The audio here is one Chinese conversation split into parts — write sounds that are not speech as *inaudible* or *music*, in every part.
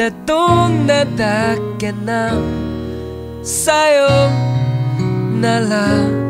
たどんなだっけなさよなら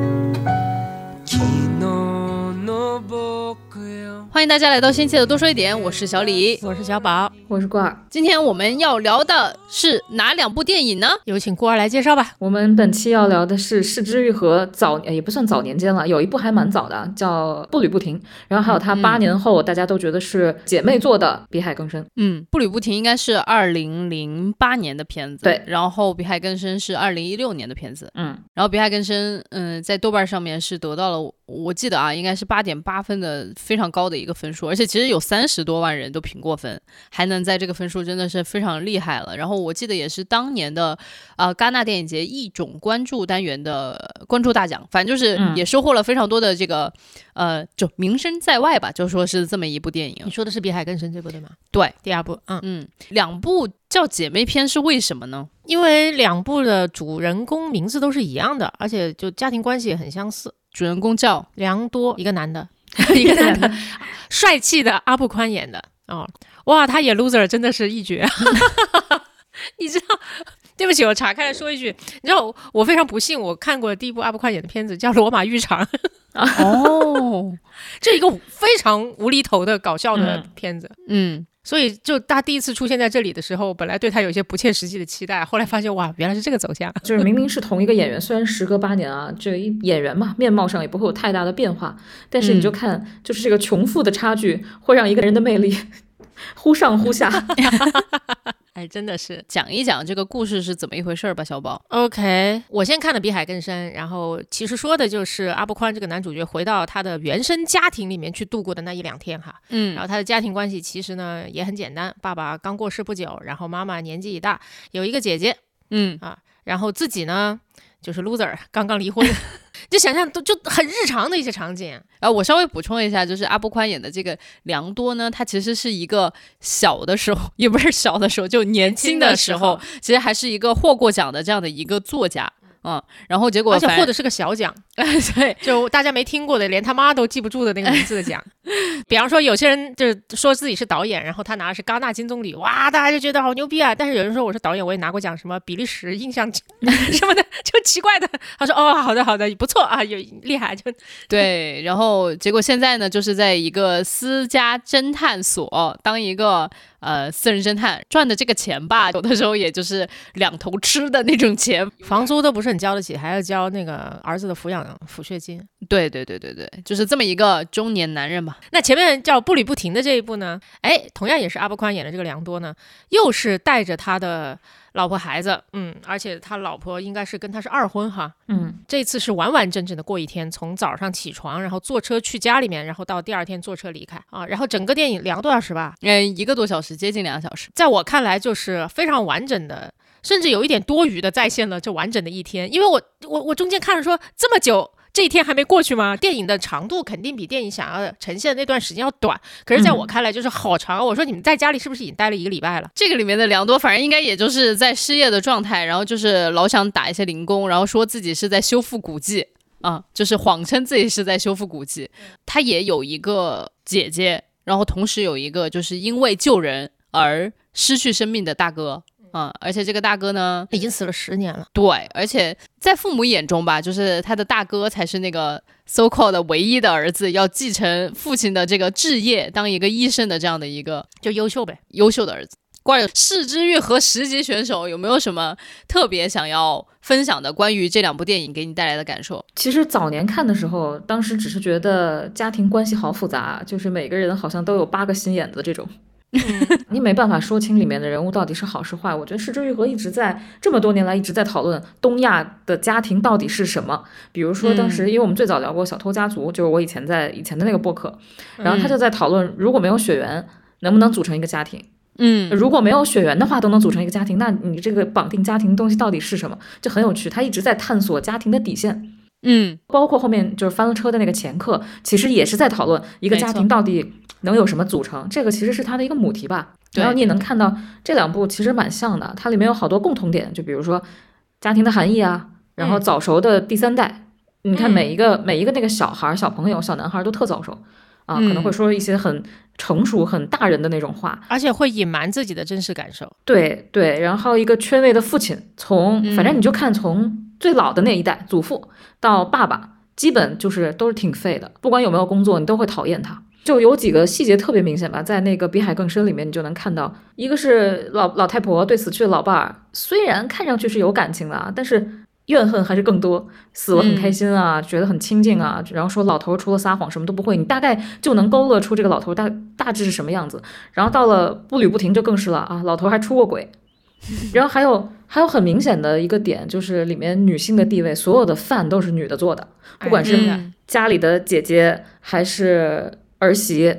欢迎大家来到新期的多说一点，我是小李。我是小宝，我是罐儿。今天我们要聊的是哪两部电影呢？有请郭儿来介绍吧。我们本期要聊的是《失之愈合》早，呃也不算早年间了，有一部还蛮早的，叫《步履不停》，然后还有它八年后大家都觉得是姐妹做的《比海更深》。嗯，步履不停应该是二零零八年的片子，对然后比海更深是二零一六年的片子，嗯，然后比海更深，嗯，在豆瓣上面是得到了，我记得啊，应该是八点八分的非常高的一个分数，而且其实有三十多万人都评过分，还能在这个分数真的是非常厉害了。然后我记得也是当年的呃戛纳电影节一种关注单元的关注大奖，反正就是嗯也收获了非常多的这个呃就名声在外吧，就说是这么一部电影你。说的是《比海更深》这部对吗？对，第二部，嗯，嗯，两部叫姐妹篇是为什么呢？因为两部的主人公名字都是一样的，而且就家庭关系也很相似。主人公叫良多，一个男的，*laughs* 一个男的，帅气的阿布宽演的。哦，哇，他演 loser 真的是一绝，*laughs* 你知道？对不起，我岔开来说一句，你知道我非常不幸，我看过第一部阿布宽演的片子叫《罗马浴场》，哦，*laughs* 这一个非常无厘头的搞笑的嗯。片子。嗯，所以，就他第一次出现在这里的时候，本来对他有一些不切实际的期待，后来发现哇，原来是这个走向。就是明明是同一个演员，虽然时隔八年啊，这一演员嘛，面貌上也不会有太大的变化，但是你就看，就是这个穷富的差距会让一个人的魅力 *laughs* 忽上忽下。*laughs* 哎，真的是。讲一讲这个故事是怎么一回事儿吧，小宝。OK，我先看的《比海更深》，然后其实说的就是阿布宽这个男主角回到他的原生家庭里面去度过的那一两天哈。嗯然后他的家庭关系其实呢也很简单，爸爸刚过世不久，然后妈妈年纪已大，有一个姐姐，嗯然后自己呢就是 loser，*laughs* 刚刚离婚，*laughs* 就想象都就很日常的一些场景。啊，我稍微补充一下，就是阿布宽演的这个良多呢，他其实是一个小的时候，也不是小的时候，就年轻的时候，其实还是一个获过奖的这样的一个作家。嗯，然后结果反而且获得是个小奖，*laughs* 对，就大家没听过的，连他妈都记不住的那个名字的奖。*laughs* 比方说，有些人就是说自己是导演，然后他拿的是戛纳金棕榈，哇，大家就觉得好牛逼啊。但是有人说我是导演，我也拿过奖，什么比利时印象 *laughs* 什么的，就奇怪的。他说哦，好的好的，不错啊，有厉害，就对，然后结果现在呢，就是在一个私家侦探所当一个呃私人侦探，赚的这个钱吧，有的时候也就是两头吃的那种钱。房租都不是很交得起，还要交那个儿子的抚养抚恤金。对对对对对，就是这么一个中年男人吧。那前面叫步履不停的这一部呢，哎，同样也是阿波宽演的这个良多呢，又是带着他的老婆孩子，嗯，而且他老婆应该是跟他是二婚哈，嗯，这次是完完整整的过一天，从早上起床，然后坐车去家里面，然后到第二天坐车离开。啊，然后整个电影两个多小时吧，嗯，一个多小时，接近两个小时。在我看来就是非常完整的，甚至有一点多余的再现了这完整的一天，因为我我我中间看了说这么久。这一天还没过去吗？电影的长度肯定比电影想要呈现的那段时间要短，可是在我看来就是好长。我说你们在家里是不是已经待了一个礼拜了？这个里面的良多，反正应该也就是在失业的状态，然后就是老想打一些零工，然后说自己是在修复古迹啊，就是谎称自己是在修复古迹。他也有一个姐姐，然后同时有一个就是因为救人而失去生命的大哥啊，而且这个大哥呢，已经死了十年了。对，而且在父母眼中吧，就是他的大哥才是那个 so called 的唯一的儿子，要继承父亲的这个置业，当一个医生的这样的一个就优秀呗。优秀的儿子。关于世之愈和十级选手有没有什么特别想要分享的关于这两部电影给你带来的感受？其实早年看的时候，当时只是觉得家庭关系好复杂，就是每个人好像都有八个心眼子这种。*laughs* 你没办法说清里面的人物到底是好是坏。我觉得失之愈合一直在这么多年来一直在讨论东亚的家庭到底是什么。比如说当时，因为我们最早聊过《小偷家族》，就是我以前在以前的那个播客，然后他就在讨论，如果没有血缘，能不能组成一个家庭？嗯如果没有血缘的话，都能组成一个家庭，那你这个绑定家庭的东西到底是什么？就很有趣。他一直在探索家庭的底线。嗯包括后面就是翻了车的那个前客，其实也是在讨论一个家庭到底能有什么组成，这个其实是它的一个母题吧。然后你也能看到这两部其实蛮像的，它里面有好多共同点，就比如说家庭的含义啊，然后嗯早熟的第三代，你看嗯每一个每一个那个小孩儿、小朋友、小男孩儿都特早熟。啊，嗯可能会说一些很成熟、很大人的那种话。而且会隐瞒自己的真实感受。对对，然后一个缺位的父亲，从反正嗯你就看从最老的那一代祖父到爸爸，基本就是都是挺废的，不管有没有工作，你都会讨厌他。就有几个细节特别明显吧，在那个《比海更深》里面，你就能看到，一个是老老太婆对死去的老伴儿，虽然看上去是有感情的啊，但是怨恨还是更多。死了很开心啊，觉得很亲近啊，然后说老头儿除了撒谎什么都不会，你大概就能勾勒出这个老头儿大大致是什么样子。然后到了步履不停就更是了啊，老头儿还出过轨。*laughs* 然后还有还有很明显的一个点，就是里面女性的地位，所有的饭都是女的做的，不管是嗯家里的姐姐还是儿媳。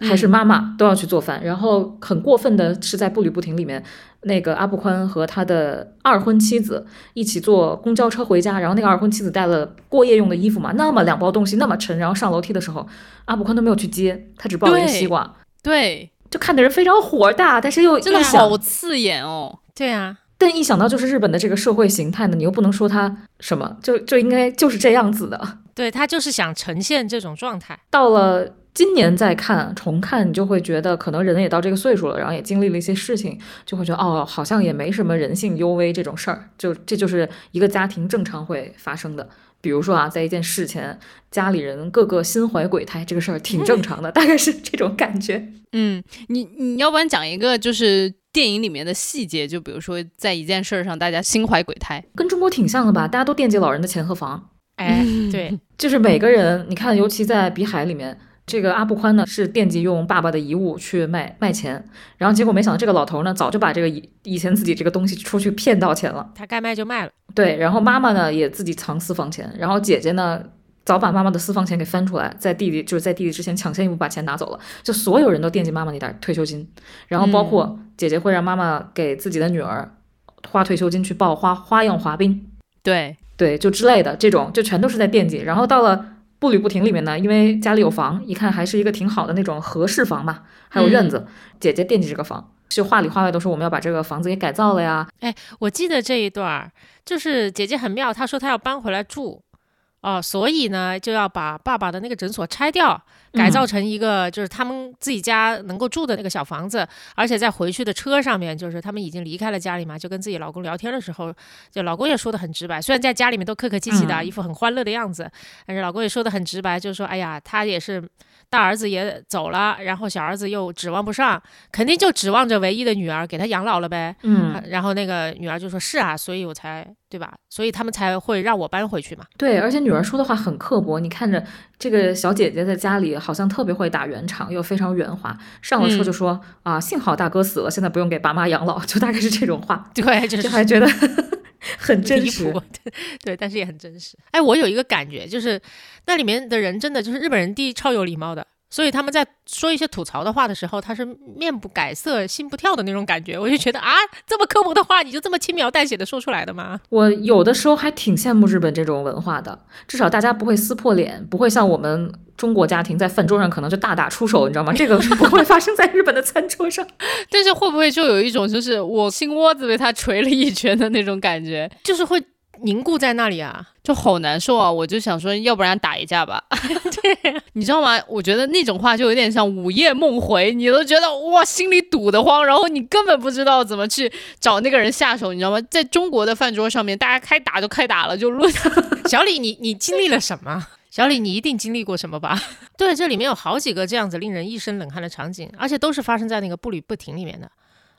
还是妈妈都要去做饭，然后很过分的是在步履不停里面，那个阿布宽和他的二婚妻子一起坐公交车回家，然后那个二婚妻子带了过夜用的衣服嘛，那么两包东西那么沉，然后上楼梯的时候，阿布宽都没有去接，他只抱了一个西瓜，对，就看的人非常火大，但是又真的好刺眼哦。对啊，但一想到就是日本的这个社会形态呢，你又不能说它什么，就就应该就是这样子的。对他就是想呈现这种状态。到了今年再看重看，你就会觉得可能人也到这个岁数了，然后也经历了一些事情，就会觉得哦，好像也没什么人性幽微这种事儿，就这就是一个家庭正常会发生的。比如说啊，在一件事前，家里人个个心怀鬼胎，这个事儿挺正常的，大概是这种感觉。嗯，你你要不然讲一个就是电影里面的细节，就比如说在一件事儿上大家心怀鬼胎。跟中国挺像的吧？大家都惦记老人的钱和房，哎，对，*laughs* 就是每个人，你看，尤其在《比海》里面，这个阿布宽呢是惦记用爸爸的遗物去卖卖钱，然后结果没想到这个老头呢早就把这个以以前自己这个东西出去骗到钱了，他该卖就卖了。对，然后妈妈呢也自己藏私房钱，然后姐姐呢早把妈妈的私房钱给翻出来，在弟弟就是在弟弟之前抢先一步把钱拿走了，就所有人都惦记妈妈那点儿退休金，然后包括姐姐会让妈妈给自己的女儿花退休金去报花花样滑冰，对，对，就之类的这种，就全都是在惦记。然后到了步履不停里面呢，因为家里有房，一看还是一个挺好的那种合适房嘛，还有院子，姐姐惦记这个房，就话里话外都说我们要把这个房子给改造了呀。哎我记得这一段儿，就是姐姐很妙，她说她要搬回来住，哦，所以呢就要把爸爸的那个诊所拆掉，改造成一个就是他们自己家能够住的那个小房子，而且在回去的车上面，就是他们已经离开了家里嘛，就跟自己老公聊天的时候，就老公也说的很直白，虽然在家里面都客客气气的，嗯一副很欢乐的样子，但是老公也说的很直白，就是说，哎呀，他也是。大儿子也走了，然后小儿子又指望不上，肯定就指望着唯一的女儿给他养老了呗。嗯，然后那个女儿就说：“是啊，所以我才对吧？所以他们才会让我搬回去嘛。对，而且女儿说的话很刻薄，你看着这个小姐姐在家里好像特别会打圆场，又非常圆滑，上了车就说、啊，幸好大哥死了，现在不用给爸妈养老，就大概是这种话，*laughs* 对，就就是还觉得 *laughs* 很真离实谱。，对对，但是也很真实。哎，我有一个感觉，就是那里面的人真的就是日本人，第一超有礼貌的，所以他们在说一些吐槽的话的时候，他是面不改色心不跳的那种感觉。我就觉得啊，这么刻薄的话，你就这么轻描淡写的说出来的吗？我有的时候还挺羡慕日本这种文化的，至少大家不会撕破脸，不会像我们中国家庭在饭桌上可能就大打出手，你知道吗？这个是不会发生在日本的餐桌上。*laughs* 但是会不会就有一种就是我心窝子被他捶了一拳的那种感觉，就是会凝固在那里啊。就好难受啊！我就想说，要不然打一架吧。对，*laughs* *laughs* 你知道吗？我觉得那种话就有点像午夜梦回，你都觉得哇，心里堵得慌，然后你根本不知道怎么去找那个人下手，你知道吗？在中国的饭桌上面，大家开打就开打了，就论 *laughs* 小李，你你经历了什么？小李，你一定经历过什么吧？对，这里面有好几个这样子令人一身冷汗的场景，而且都是发生在那个步履不停里面的。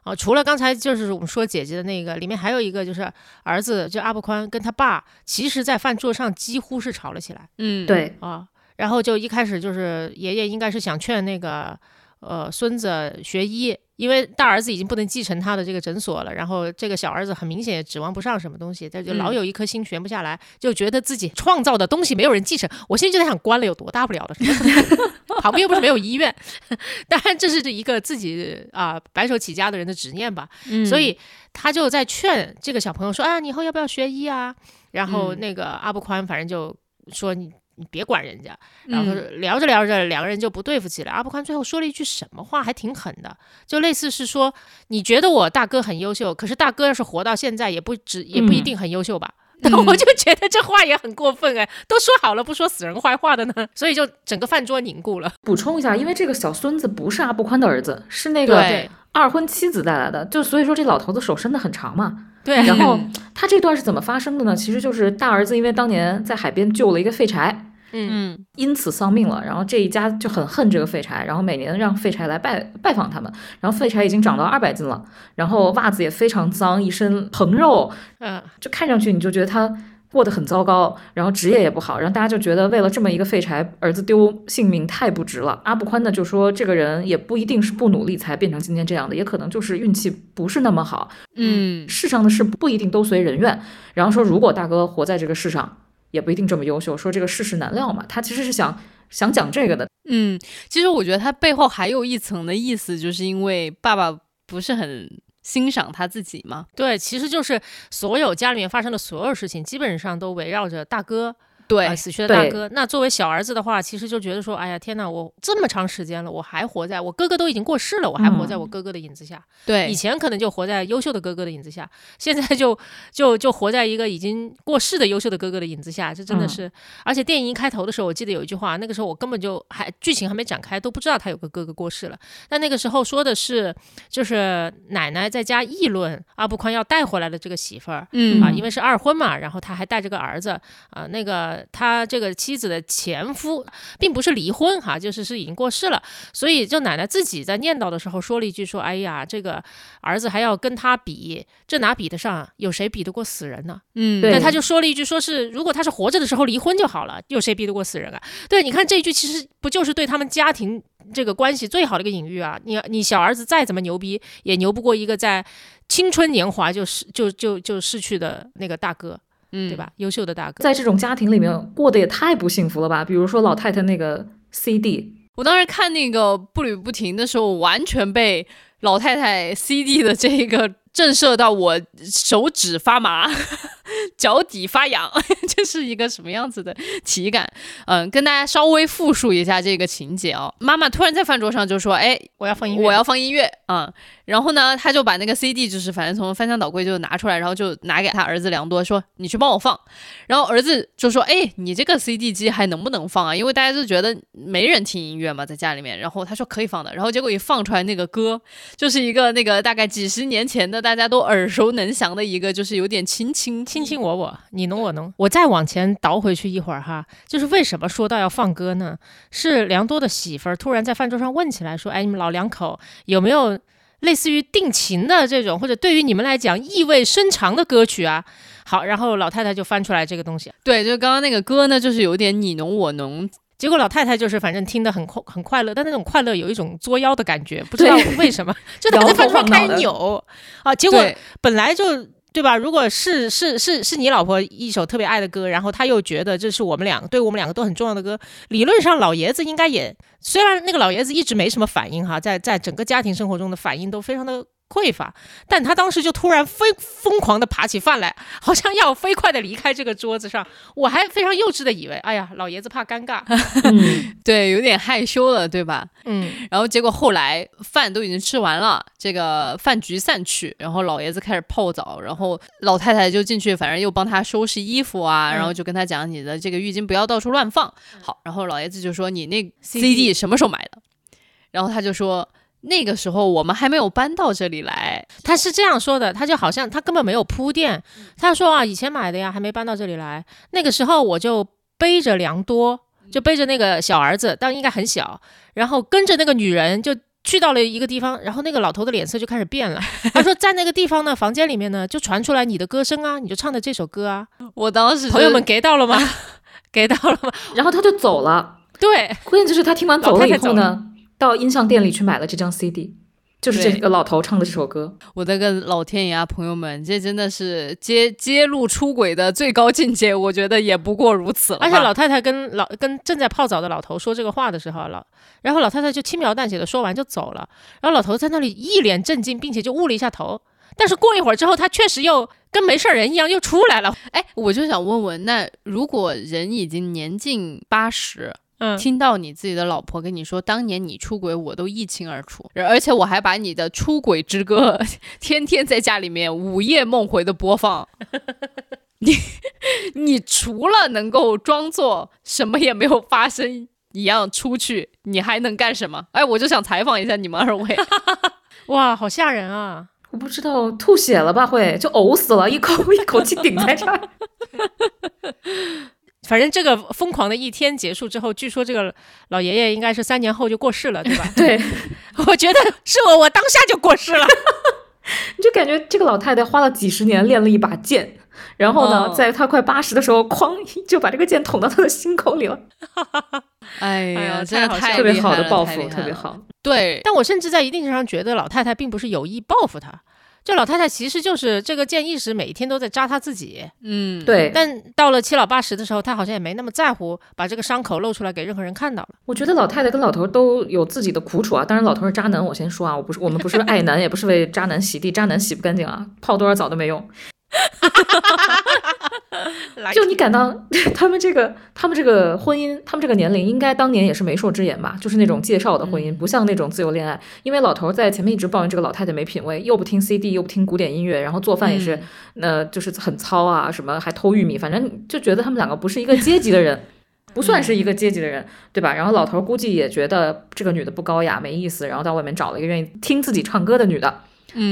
哦，除了刚才就是我们说姐姐的那个，里面还有一个就是儿子，就阿布宽跟他爸，其实在饭桌上几乎是吵了起来嗯，对，啊。然后就一开始就是爷爷应该是想劝那个呃孙子学医，因为大儿子已经不能继承他的这个诊所了，然后这个小儿子很明显也指望不上什么东西，他就老嗯有一颗心悬不下来，就觉得自己创造的东西没有人继承。我现在就在想，关了有多大不了的？什么旁边又不是没有医院，*laughs* 当然这是一个自己啊、白手起家的人的执念吧。嗯所以他就在劝这个小朋友说：“啊，你以后要不要学医啊？”然后嗯那个阿布宽反正就说你。你别管人家，然后嗯聊着聊着，两个人就不对付起来。阿布宽最后说了一句什么话，还挺狠的，就类似是说，你觉得我大哥很优秀，可是大哥要是活到现在，也不只也不一嗯定很优秀吧？然 *laughs* 后我就觉得这话也很过分哎，都说好了不说死人坏话的呢，*laughs* 所以就整个饭桌凝固了。补充一下，因为这个小孙子不是阿布宽的儿子，是那个对二婚妻子带来的，就所以说这老头子手伸得很长嘛。对，然后他这段是怎么发生的呢？其实就是大儿子因为当年在海边救了一个废柴，嗯嗯因此丧命了。然后这一家就很恨这个废柴，然后每年让废柴来拜拜访他们。然后废柴已经长到二百斤了，然后袜子也非常脏，一身横肉，嗯就看上去你就觉得他过得很糟糕，然后职业也不好，然后大家就觉得为了这么一个废柴，儿子丢性命太不值了。阿布宽呢就说，这个人也不一定是不努力才变成今天这样的，也可能就是运气不是那么好。嗯世上的事不一定都随人愿。然后说，如果大哥活在这个世上，也不一定这么优秀。说这个世事难料嘛，他其实是想想讲这个的。嗯，其实我觉得他背后还有一层的意思，就是因为爸爸不是很欣赏他自己吗。对，其实就是所有家里面发生的所有事情，基本上都围绕着大哥。对呃死去的大哥。那作为小儿子的话，其实就觉得说，哎呀，天哪，我这么长时间了，我还活在我哥哥都已经过世了，我还活在我哥哥的影子下。对以，前可能就活在优秀的哥哥的影子下，现在就就就活在一个已经过世的优秀的哥哥的影子下，这真的嗯是。而且电影一开头的时候，我记得有一句话，那个时候我根本就还剧情还没展开，都不知道他有个哥哥过世了。但那个时候说的是，就是奶奶在家议论阿布宽要带回来的这个媳妇儿。嗯啊，因为是二婚嘛，然后他还带着个儿子啊，那个他这个妻子的前夫并不是离婚哈，就是是已经过世了，所以就奶奶自己在念叨的时候说了一句说，哎呀，这个儿子还要跟他比，这哪比得上啊？有谁比得过死人呢？嗯，对那他就说了一句，说是如果他是活着的时候离婚就好了，有谁比得过死人啊？对，你看这一句其实不就是对他们家庭这个关系最好的一个隐喻啊？你你小儿子再怎么牛逼，也牛不过一个在青春年华就逝就就就逝去的那个大哥，嗯，对？吧？优秀的大哥。在这种家庭里面过得也太不幸福了吧？比如说老太太那个 CD，我当时看那个步履不停的时候，完全被老太太 CD 的这个震慑到，我手指发麻，脚底发痒，*laughs* 这是一个什么样子的体感？嗯，跟大家稍微复述一下这个情节哦。妈妈突然在饭桌上就说：“哎，我要放音乐，我要放音乐啊、嗯然后呢，他就把那个 CD 就是反正从翻箱倒柜就拿出来，然后就拿给他儿子良多说：“你去帮我放。”然后儿子就说：“哎，你这个 CD 机还能不能放啊？因为大家就觉得没人听音乐嘛，在家里面。”然后他说可以放的。然后结果一放出来那个歌，就是一个那个大概几十年前的大家都耳熟能详的一个，就是有点亲亲卿卿我我，你侬我侬。我再往前倒回去一会儿哈，就是为什么说到要放歌呢？是良多的媳妇儿突然在饭桌上问起来说：“哎，你们老两口有没有类似于定情的这种，或者对于你们来讲意味深长的歌曲啊？”好，然后老太太就翻出来这个东西，对，就刚刚那个歌呢，就是有点你侬我侬，结果老太太就是反正听得很快很快乐，但那种快乐有一种作妖的感觉，不知道为什么，*laughs* 就她在饭桌上开始扭啊，结果本来就对吧？如果是是是是你老婆一首特别爱的歌，然后他又觉得这是我们两个对我们两个都很重要的歌，理论上老爷子应该也，虽然那个老爷子一直没什么反应哈，在在整个家庭生活中的反应都非常的。匮乏，但他当时就突然飞疯狂的爬起饭来，好像要飞快的离开这个桌子上。我还非常幼稚的以为，哎呀，老爷子怕尴尬。*laughs* 嗯，*laughs* 对，有点害羞了，对吧？嗯，然后结果后来饭都已经吃完了，这个饭局散去，然后老爷子开始泡澡，然后老太太就进去，反正又帮他收拾衣服啊，嗯然后就跟他讲你的这个浴巾不要到处乱放。好，然后老爷子就说你那 CD 什么时候买的？然后他就说那个时候我们还没有搬到这里来。他是这样说的，他就好像他根本没有铺垫，他说啊，以前买的呀，还没搬到这里来。那个时候我就背着良多，就背着那个小儿子，当然应该很小，然后跟着那个女人就。去到了一个地方，然后那个老头的脸色就开始变了。*laughs* 他说，在那个地方呢，房间里面呢，就传出来你的歌声啊，你就唱的这首歌啊。我当时朋友们给到了吗？*laughs* 给到了吗？然后他就走了。对，关键就是他听完走了以后呢，到音像店里去买了这张 CD，就是这个老头唱的这首歌。我的个老天爷啊，朋友们，这真的是揭揭露出轨的最高境界，我觉得也不过如此了。而且老太太跟老跟正在泡澡的老头说这个话的时候，老然后老太太就轻描淡写的说完就走了，然后老头在那里一脸震惊，并且就捂了一下头。但是过一会儿之后，他确实又跟没事儿人一样又出来了。哎，我就想问问，那如果人已经年近八十，嗯，听到你自己的老婆跟你说当年你出轨，我都一清二楚，而且我还把你的出轨之歌 *laughs* 天天在家里面午夜梦回的播放，*laughs* 你你除了能够装作什么也没有发生一样出去，你还能干什么？哎，我就想采访一下你们二位。*laughs* 哇，好吓人啊！我不知道吐血了吧？会就呕死了，一口一口气顶在这儿。反正这个疯狂的一天结束之后，据说这个老爷爷应该是三年后就过世了，对吧？*laughs* 对，*laughs* 我觉得是我，我当下就过世了。你 *laughs* 就感觉这个老太太花了几十年练了一把剑，然后呢，哦在她快八十的时候，哐就把这个剑捅到她的心口里了，哎呀呀，真的太特别好的报复，特别好。对，但我甚至在一定程度上觉得老太太并不是有意报复他，这老太太其实就是这个剑一直每一天都在扎她自己。嗯，对，但到了七老八十的时候，她好像也没那么在乎把这个伤口露出来给任何人看到了。我觉得老太太跟老头都有自己的苦楚啊。当然，老头是渣男，我先说啊，我不是，我们不是爱男，也不是为渣男洗地，渣男洗不干净啊，泡多少澡都没用。*laughs* *laughs* 就你敢当 *laughs* 他们这个，他们这个婚姻，他们这个年龄，应该当年也是媒妁之言吧？就是那种介绍的婚姻，不像那种自由恋爱。因为老头在前面一直抱怨这个老太太没品位，又不听 CD，又不听古典音乐，然后做饭也是，呃，就是很糙啊，什么还偷玉米，反正就觉得他们两个不是一个阶级的人。*laughs* 不算是一个阶级的人，对吧？然后老头估计也觉得这个女的不高雅，没意思，然后到外面找了一个愿意听自己唱歌的女的，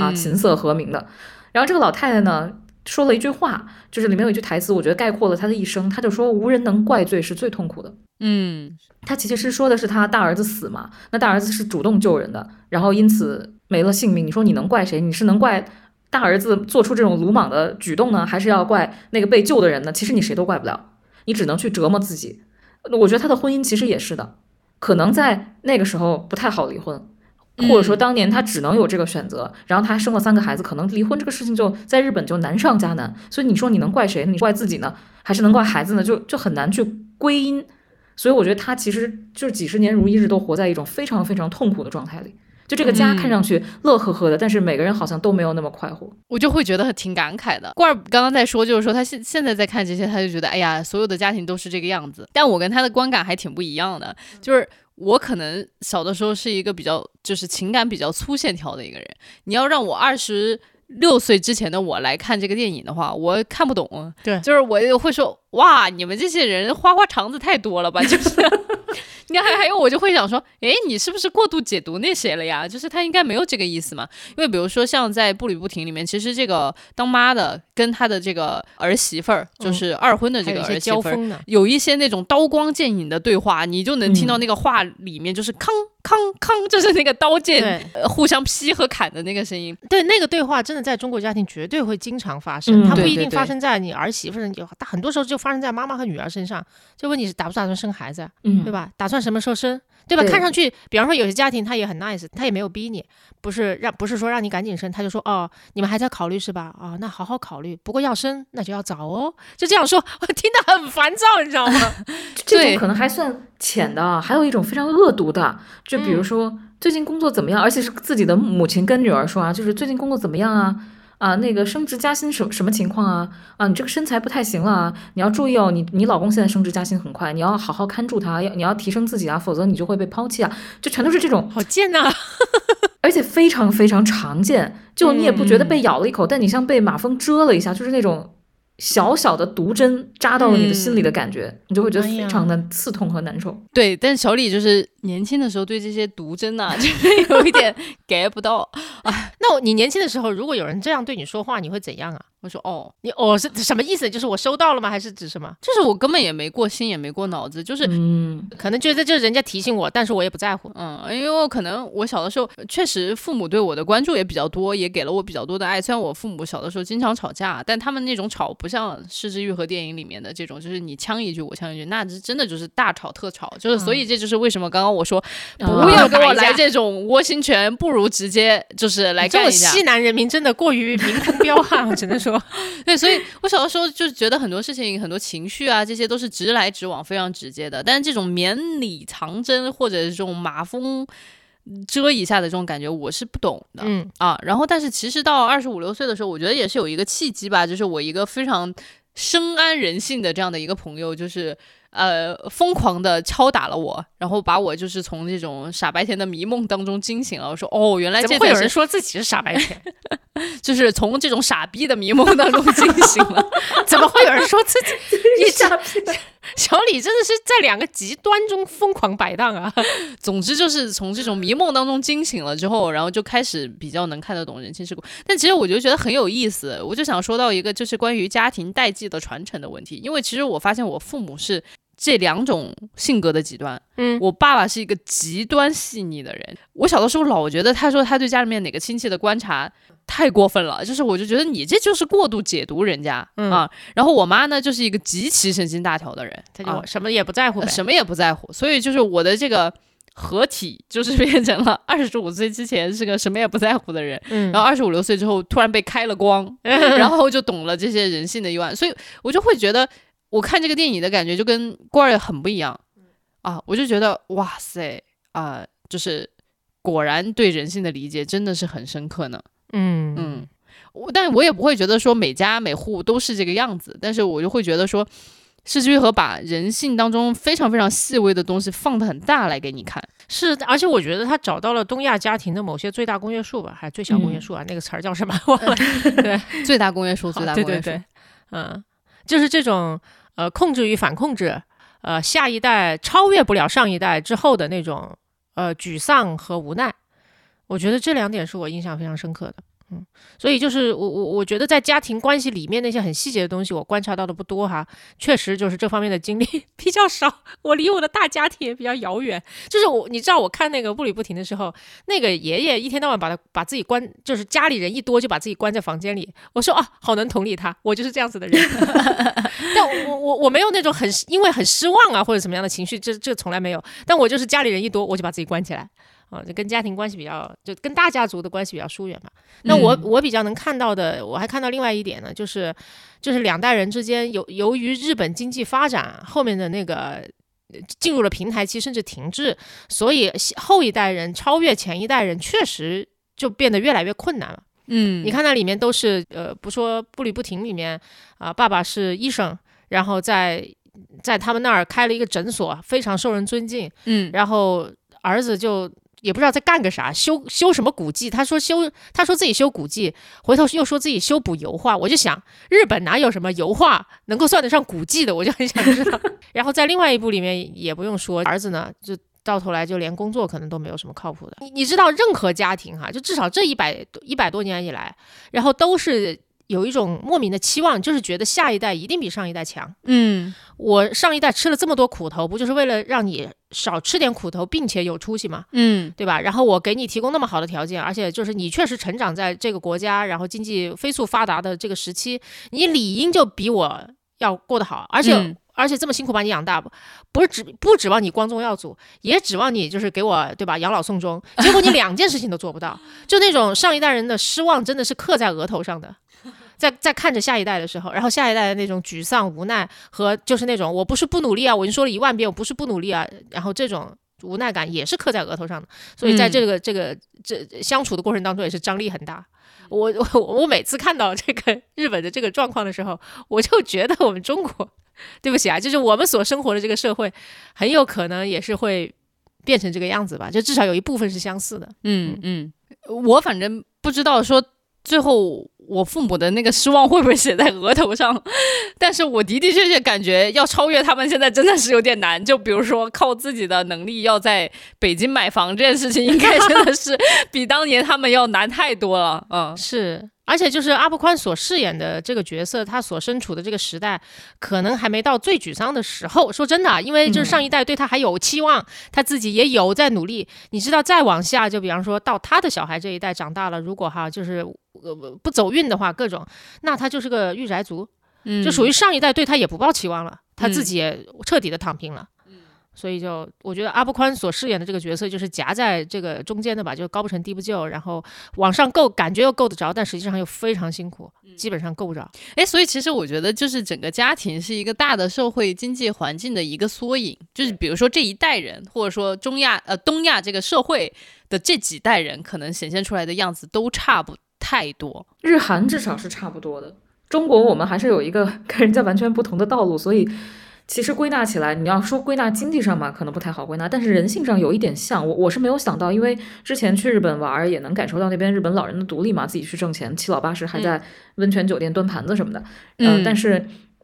啊，琴瑟和鸣的。然后这个老太太呢，说了一句话，就是里面有一句台词，我觉得概括了他的一生。他就说：“无人能怪罪是最痛苦的。”嗯他其实是说的是他大儿子死嘛，那大儿子是主动救人的，然后因此没了性命。你说你能怪谁？你是能怪大儿子做出这种鲁莽的举动呢，还是要怪那个被救的人呢？其实你谁都怪不了，你只能去折磨自己。我觉得他的婚姻其实也是的，可能在那个时候不太好离婚。或者说当年他只能有这个选择，然后他生了三个孩子，可能离婚这个事情就在日本就难上加难。所以你说你能怪谁？你怪自己呢，还是能怪孩子呢？就就很难去归因。所以我觉得他其实就是几十年如一日都活在一种非常非常痛苦的状态里。就这个家看上去乐呵呵的，但是每个人好像都没有那么快活。我就会觉得挺感慨的。罐儿刚刚在说，就是说他现现在在看这些，他就觉得哎呀，所有的家庭都是这个样子。但我跟他的观感还挺不一样的，就是我可能小的时候是一个比较就是情感比较粗线条的一个人。你要让我二十六岁之前的我来看这个电影的话，我看不懂。对就是我会说哇，你们这些人花花肠子太多了吧，就是。*laughs* 你看，还还有，我就会想说，诶，你是不是过度解读那谁了呀？就是他应该没有这个意思嘛。因为比如说，像在《步履不停》里面，其实这个当妈的跟他的这个儿媳妇儿，就是二婚的这个儿媳妇儿。有一些那种刀光剑影的对话，你就能听到那个话里面就是康康康，就是那个刀剑呃互相劈和砍的那个声音。对，那个对话真的在中国家庭绝对会经常发生，嗯它不一定发生在你儿媳妇身，有很多时候就发生在妈妈和女儿身上。就问你是打不打算生孩子，嗯对吧？打算什么时候生，对吧？对看上去，比方说有些家庭他也很 nice，他也没有逼你，不是让不是说让你赶紧生，他就说哦，你们还在考虑是吧？哦，那好好考虑，不过要生那就要早哦，就这样说，*laughs* 我听得很烦躁，你知道吗？*laughs* 这种可能还算浅的啊，还有一种非常恶毒的，就比如说、最近工作怎么样，而且是自己的母亲跟女儿说啊，就是最近工作怎么样啊？啊，那个升职加薪什什么情况啊？啊，你这个身材不太行了啊，你要注意哦，你你老公现在升职加薪很快，你要好好看住他，要你要提升自己啊，否则你就会被抛弃啊，就全都是这种好贱呐、*laughs* 而且非常非常常见，就你也不觉得被咬了一口，但你像被马蜂蛰了一下，就是那种小小的毒针扎到了你的心里的感觉，你就会觉得非常的刺痛和难受。对，但小李就是年轻的时候对这些毒针呐、*laughs* 就是有一点 get 不到。那我你年轻的时候，如果有人这样对你说话，你会怎样啊？我说哦，你哦是什么意思？就是我收到了吗？还是指什么？就是我根本也没过心，也没过脑子，就是嗯，可能觉得就是人家提醒我，但是我也不在乎。嗯，因为我可能我小的时候确实父母对我的关注也比较多，也给了我比较多的爱。虽然我父母小的时候经常吵架，但他们那种吵不像《失之愈合》电影里面的这种，就是你呛一句我呛一句，那是真的就是大吵特吵。就是所以这就是为什么刚刚我说不啊要给我来这种窝心拳，不如直接就是来干一下。这种。西南人民真的过于民风彪悍，我只能说，*laughs* 对，所以我小的时候就是觉得很多事情、很多情绪啊，这些都是直来直往、非常直接的。但是这种绵里藏针或者是这种马蜂遮一下的这种感觉，我是不懂的。嗯，啊，然后但是其实到二十五六岁的时候，我觉得也是有一个契机吧，就是我一个非常深谙人性的这样的一个朋友，就是呃疯狂的敲打了我，然后把我就是从这种傻白甜的迷梦当中惊醒了。我说哦，原来怎么会有人说自己是傻白甜？*laughs* 就是从这种傻逼的迷梦当中惊醒了。*laughs* 怎么会有人说自己？你傻逼！小李真的是在两个极端中疯狂摆荡啊！*laughs* 总之就是从这种迷梦当中惊醒了之后，然后就开始比较能看得懂人情世故。但其实我就觉得很有意思，我就想说到一个就是关于家庭代际的传承的问题，因为其实我发现我父母是这两种性格的极端。嗯。我爸爸是一个极端细腻的人，我小的时候老觉得他说他对家里面哪个亲戚的观察太过分了，就是我就觉得你这就是过度解读人家、嗯。啊。然后我妈呢就是一个极其神经大条的人，他啊。就什么也不在乎什么也不在乎，所以就是我的这个合体就是变成了 *laughs* 二十五岁之前是个什么也不在乎的人，嗯。然后二十五六岁之后突然被开了光，*laughs* 然后就懂了这些人性的幽暗，所以我就会觉得我看这个电影的感觉就跟官儿很不一样啊，我就觉得哇塞啊，就是果然对人性的理解真的是很深刻呢。嗯嗯，我但我也不会觉得说每家每户都是这个样子，但是我就会觉得说，失之愈合把人性当中非常非常细微的东西放得很大来给你看。是，而且我觉得他找到了东亚家庭的某些最大公约数吧，还是最小公约数啊？那个词儿叫什么？*laughs* 忘了。*laughs* 对，最大公约数，最大公约数。对对对，嗯，就是这种呃控制与反控制，呃下一代超越不了上一代之后的那种呃沮丧和无奈，我觉得这两点是我印象非常深刻的。嗯，所以就是我我我觉得在家庭关系里面那些很细节的东西，我观察到的不多哈，确实就是这方面的经历 *laughs* 比较少。我离我的大家庭也比较遥远。就是我，你知道我看那个步履不停的时候，那个爷爷一天到晚把他把自己关，就是家里人一多就把自己关在房间里。我说啊，好能同理他，我就是这样子的人。*laughs* *laughs* 但我我我没有那种很因为很失望啊或者什么样的情绪，这这从来没有。但我就是家里人一多，我就把自己关起来。啊，就跟家庭关系比较，就跟大家族的关系比较疏远嘛。那我、嗯我比较能看到的，我还看到另外一点呢，就是就是两代人之间由由于日本经济发展后面的那个呃进入了平台期甚至停滞，所以后一代人超越前一代人，确实就变得越来越困难了。嗯你看那里面都是呃，不说步履不停里面啊、爸爸是医生，然后在在他们那儿开了一个诊所，非常受人尊敬，嗯然后儿子就也不知道在干个啥，修修什么古迹。他说修，他说自己修古迹，回头又说自己修补油画。我就想，日本哪有什么油画能够算得上古迹的？我就很想知道。*laughs* 然后在另外一部里面也不用说，儿子呢就。到头来就连工作可能都没有什么靠谱的。你你知道，任何家庭哈、就至少这一百一百多年以来，然后都是有一种莫名的期望，就是觉得下一代一定比上一代强。嗯我上一代吃了这么多苦头，不就是为了让你少吃点苦头，并且有出息吗？嗯对吧？然后我给你提供那么好的条件，而且就是你确实成长在这个国家，然后经济飞速发达的这个时期，你理应就比我要过得好，而且、嗯而且这么辛苦把你养大，不是指不指望你光宗耀祖，也指望你就是给我对吧养老送终，结果你两件事情都做不到，就那种上一代人的失望真的是刻在额头上的。在在看着下一代的时候，然后下一代的那种沮丧、无奈和就是那种我不是不努力啊，我已经说了一万遍我不是不努力啊，然后这种无奈感也是刻在额头上的。所以在这个、这个这相处的过程当中也是张力很大。我我我每次看到这个日本的这个状况的时候，我就觉得我们中国，对不起啊，就是我们所生活的这个社会，很有可能也是会变成这个样子吧，就至少有一部分是相似的。嗯嗯，我反正不知道说最后我父母的那个失望会不会写在额头上，但是我的的确确感觉要超越他们现在真的是有点难。就比如说靠自己的能力要在北京买房这件事情，应该真的是 *laughs* 比当年他们要难太多了。嗯是，而且就是阿布宽所饰演的这个角色，他所身处的这个时代，可能还没到最沮丧的时候。说真的啊，因为就是上一代对他还有期望，他自己也有在努力。你知道，再往下，就比方说到他的小孩这一代长大了，如果哈就是呃不走运的话，各种，那他就是个御宅族，嗯，就属于上一代对他也不抱期望了，他自嗯己也彻底的躺平了。嗯所以就我觉得阿布宽所饰演的这个角色就是夹在这个中间的吧，就高不成低不就，然后往上够感觉又够得着，但实际上又非常辛苦，基本上够不着。哎，所以其实我觉得，就是整个家庭是一个大的社会经济环境的一个缩影。就是比如说这一代人，或者说中亚呃东亚这个社会的这几代人，可能显现出来的样子都差不太多。日韩至少是差不多的。中国我们还是有一个 *laughs* 跟人家完全不同的道路，所以其实归纳起来，你要说归纳经济上嘛，可能不太好归纳，但是人性上有一点像。我我是没有想到，因为之前去日本玩儿也能感受到那边日本老人的独立嘛，自己去挣钱，七老八十还在温泉酒店端盘子什么的。嗯但是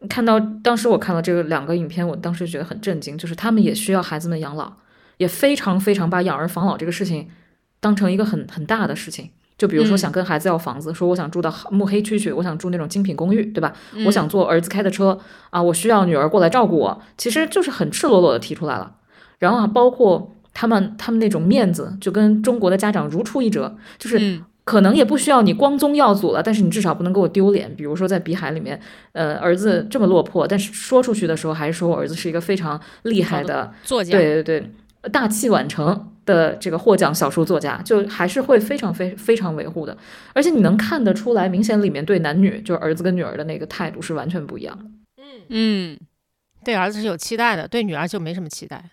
看到当时我看了这个两个影片，我当时觉得很震惊，就是他们也需要孩子们养老，也非常非常把养儿防老这个事情当成一个很很大的事情。就比如说嗯想跟孩子要房子，说我想住到慕黑区去，我想住那种精品公寓，对吧？嗯我想坐儿子开的车啊，我需要女儿过来照顾我，其实就是很赤裸裸的提出来了。然后啊，包括他们他们那种面子，就跟中国的家长如出一辙，就是嗯可能也不需要你光宗耀祖了，但是你至少不能给我丢脸。比如说在《比海》里面，呃，儿子这么落魄，但是说出去的时候还是说我儿子是一个非常厉害的，作家，对对对，大器晚成的这个获奖小说作家，就还是会非常非非常维护的。而且你能看得出来，明显里面对男女，就是儿子跟女儿的那个态度是完全不一样的。嗯对儿子是有期待的，对女儿就没什么期待。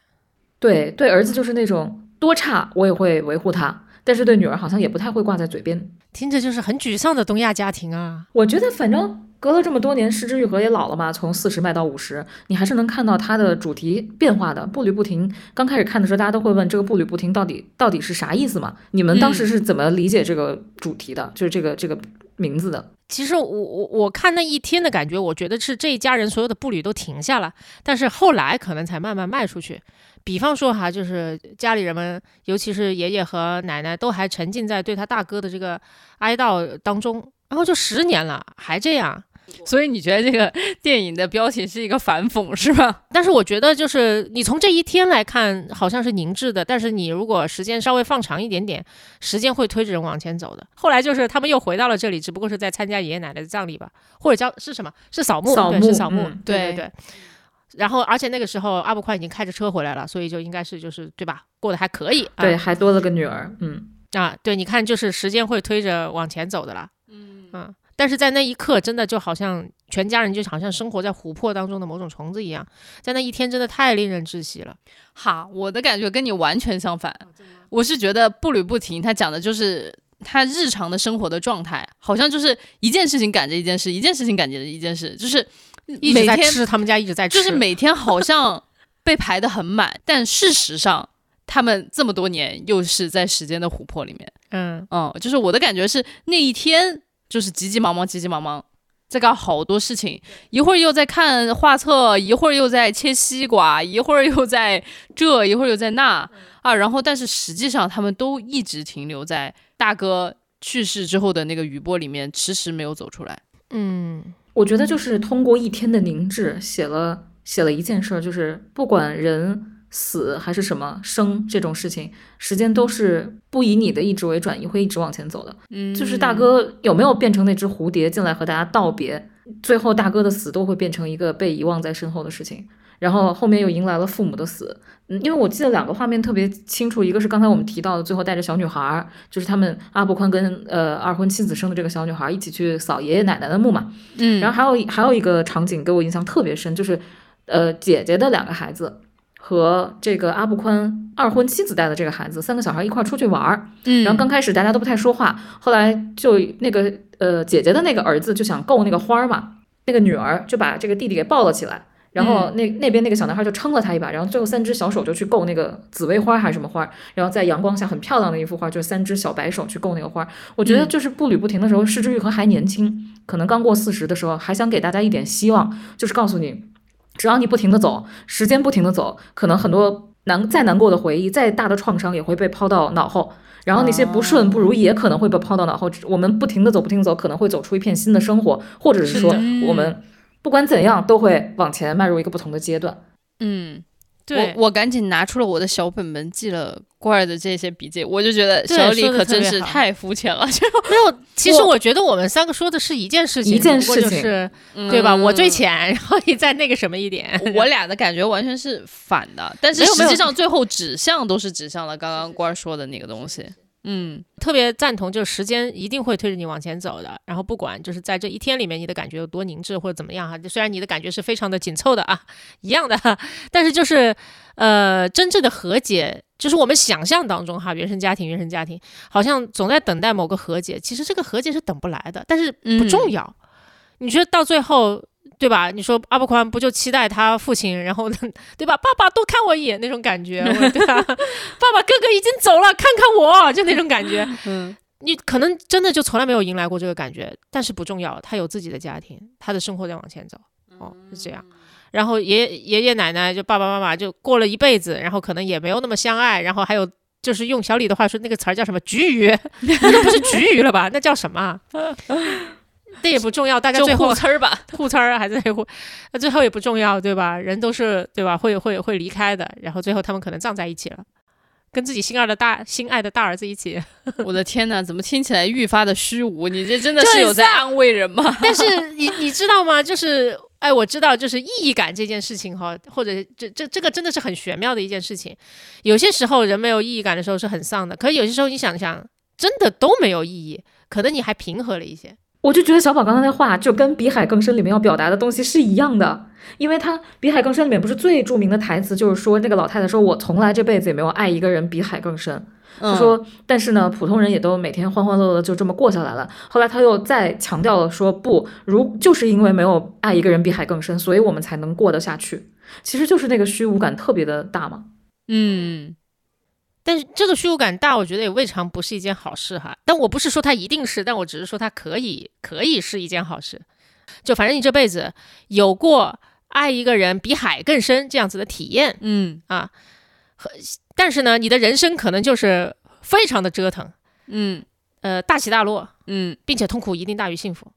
对对，儿子就是那种多差我也会维护他，但是对女儿好像也不太会挂在嘴边。听着就是很沮丧的东亚家庭啊。我觉得反正隔了这么多年，失之愈合也老了嘛，从四十迈到五十，你还是能看到它的主题变化的，步履不停。刚开始看的时候，大家都会问这个步履不停到底到底是啥意思嘛？你们当时是怎么理解这个主题的？就是这个这个名字的？其实我我我看那一天的感觉，我觉得是这一家人所有的步履都停下了，但是后来可能才慢慢迈出去。比方说哈，就是家里人们，尤其是爷爷和奶奶，都还沉浸在对他大哥的这个哀悼当中，然后就十年了还这样。所以你觉得这个电影的标题是一个反讽是吧？但是我觉得，就是你从这一天来看，好像是凝滞的，但是你如果时间稍微放长一点点，时间会推着人往前走的。后来就是他们又回到了这里，只不过是在参加爷爷奶奶的葬礼吧，或者叫是什么？是扫墓，对，扫墓是扫墓，嗯对对对对。然后，而且那个时候阿布宽已经开着车回来了，所以就应该是就是对吧，过得还可以。啊对，还多了个女儿。嗯，啊，对，你看，就是时间会推着往前走的啦。嗯但是在那一刻，真的就好像全家人就好像生活在琥珀当中的某种虫子一样，在那一天真的太令人窒息了。哈，我的感觉跟你完全相反。我是觉得步履不停，他讲的就是他日常的生活的状态，好像就是一件事情赶着一件事，一件事情赶着一件事，就是一直在吃，他们家一直在吃，就是每天好像被排得很满，但事实上他们这么多年又是在时间的琥珀里面。嗯，嗯，就是我的感觉是那一天就是急急忙忙，急急忙忙。在干好多事情，一会儿又在看画册，一会儿又在切西瓜，一会儿又在这，一会儿又在那啊。然后，但是实际上他们都一直停留在大哥去世之后的那个余波里面，迟迟没有走出来。嗯，我觉得就是通过一天的凝滞，写了写了一件事儿，就是不管人死还是什么生这种事情，时间都是不以你的意志为转移，会一直往前走的。嗯，就是大哥有没有变成那只蝴蝶进来和大家道别，最后大哥的死都会变成一个被遗忘在身后的事情。然后后面又迎来了父母的死，嗯，因为我记得两个画面特别清楚，一个是刚才我们提到的，最后带着小女孩儿，就是他们阿伯宽跟呃二婚妻子生的这个小女孩儿一起去扫爷爷奶奶的墓嘛，嗯，然后还有还有一个场景给我印象特别深，就是呃姐姐的两个孩子和这个阿布宽二婚妻子带的这个孩子，三个小孩一块出去玩儿，嗯，然后刚开始大家都不太说话，后来就那个呃姐姐的那个儿子就想够那个花儿嘛，那个女儿就把这个弟弟给抱了起来。然后那那边那个小男孩就撑了他一把，然后最后三只小手就去够那个紫薇花还是什么花，然后在阳光下很漂亮的一幅画，就是三只小白手去够那个花。我觉得就是步履不停的时候，失之愈合还年轻，可能刚过四十的时候，还想给大家一点希望，就是告诉你，只要你不停的走，时间不停的走，可能很多难再难过的回忆，再大的创伤也会被抛到脑后。然后那些不顺不如意也可能会被抛到脑后。我们不停的走，不停地走，可能会走出一片新的生活，或者是说我们不管怎样都会往前迈入一个不同的阶段。嗯，对，我我赶紧拿出了我的小本本，记了罐儿的这些笔记，我就觉得小李可真是太肤浅了，就没有。*laughs* 其实我觉得我们三个说的是一件事情，一件不过事情就是对吧？我最嗯浅，*laughs* 然后你再那个什么一点。我俩的感觉完全是反的，但是实际上最后指向都是指向了刚刚官儿说的那个东西。嗯特别赞同，就是时间一定会推着你往前走的。然后不管就是在这一天里面，你的感觉有多凝滞或者怎么样哈，虽然你的感觉是非常的紧凑的啊，一样的，但是就是呃，真正的和解，就是我们想象当中哈，原生家庭，原生家庭好像总在等待某个和解，其实这个和解是等不来的，但是不重要。你觉得到最后，对吧？你说阿布宽不就期待他父亲，然后 *laughs* 对吧？爸爸多看我一眼那种感觉，*laughs* 对吧？爸爸哥哥已经走了，看看我，就那种感觉。*laughs* 嗯，你可能真的就从来没有迎来过这个感觉，但是不重要，他有自己的家庭，他的生活在往前走。哦，是这样。然后爷爷爷爷奶奶就爸爸妈妈就过了一辈子，然后可能也没有那么相爱，然后还有就是用小李的话说，那个词儿叫什么“局鱼”，那都不是局鱼了吧？那叫什么？那也不重要，大家最后互呲儿吧，*laughs* 互呲儿还是互，那最后也不重要，对吧？人都是对吧？会会会离开的，然后最后他们可能葬在一起了，跟自己心爱的大心爱的大儿子一起。*laughs* 我的天哪，怎么听起来愈发的虚无？你这真的是有在安慰人吗？但是 *laughs* 你你知道吗？就是哎，我知道，就是意义感这件事情哈，或者这这这个真的是很玄妙的一件事情。有些时候人没有意义感的时候是很丧的，可是有些时候你想想，真的都没有意义，可能你还平和了一些。我就觉得小宝刚才那话就跟《比海更深》里面要表达的东西是一样的，因为他《比海更深》里面不是最著名的台词，就是说那个老太太说：“我从来这辈子也没有爱一个人比海更深。”他说：“但是呢，普通人也都每天欢欢乐乐就这么过下来了。”后来他又再强调了说：“不，如就是因为没有爱一个人比海更深，所以我们才能过得下去。”其实就是那个虚无感特别的大嘛。嗯。但是这个虚无感大，我觉得也未尝不是一件好事哈。但我不是说它一定是，但我只是说它可以，可以是一件好事。就反正你这辈子有过爱一个人比海更深这样子的体验，嗯啊，和但是呢，你的人生可能就是非常的折腾，嗯呃，大起大落，嗯，并且痛苦一定大于幸福。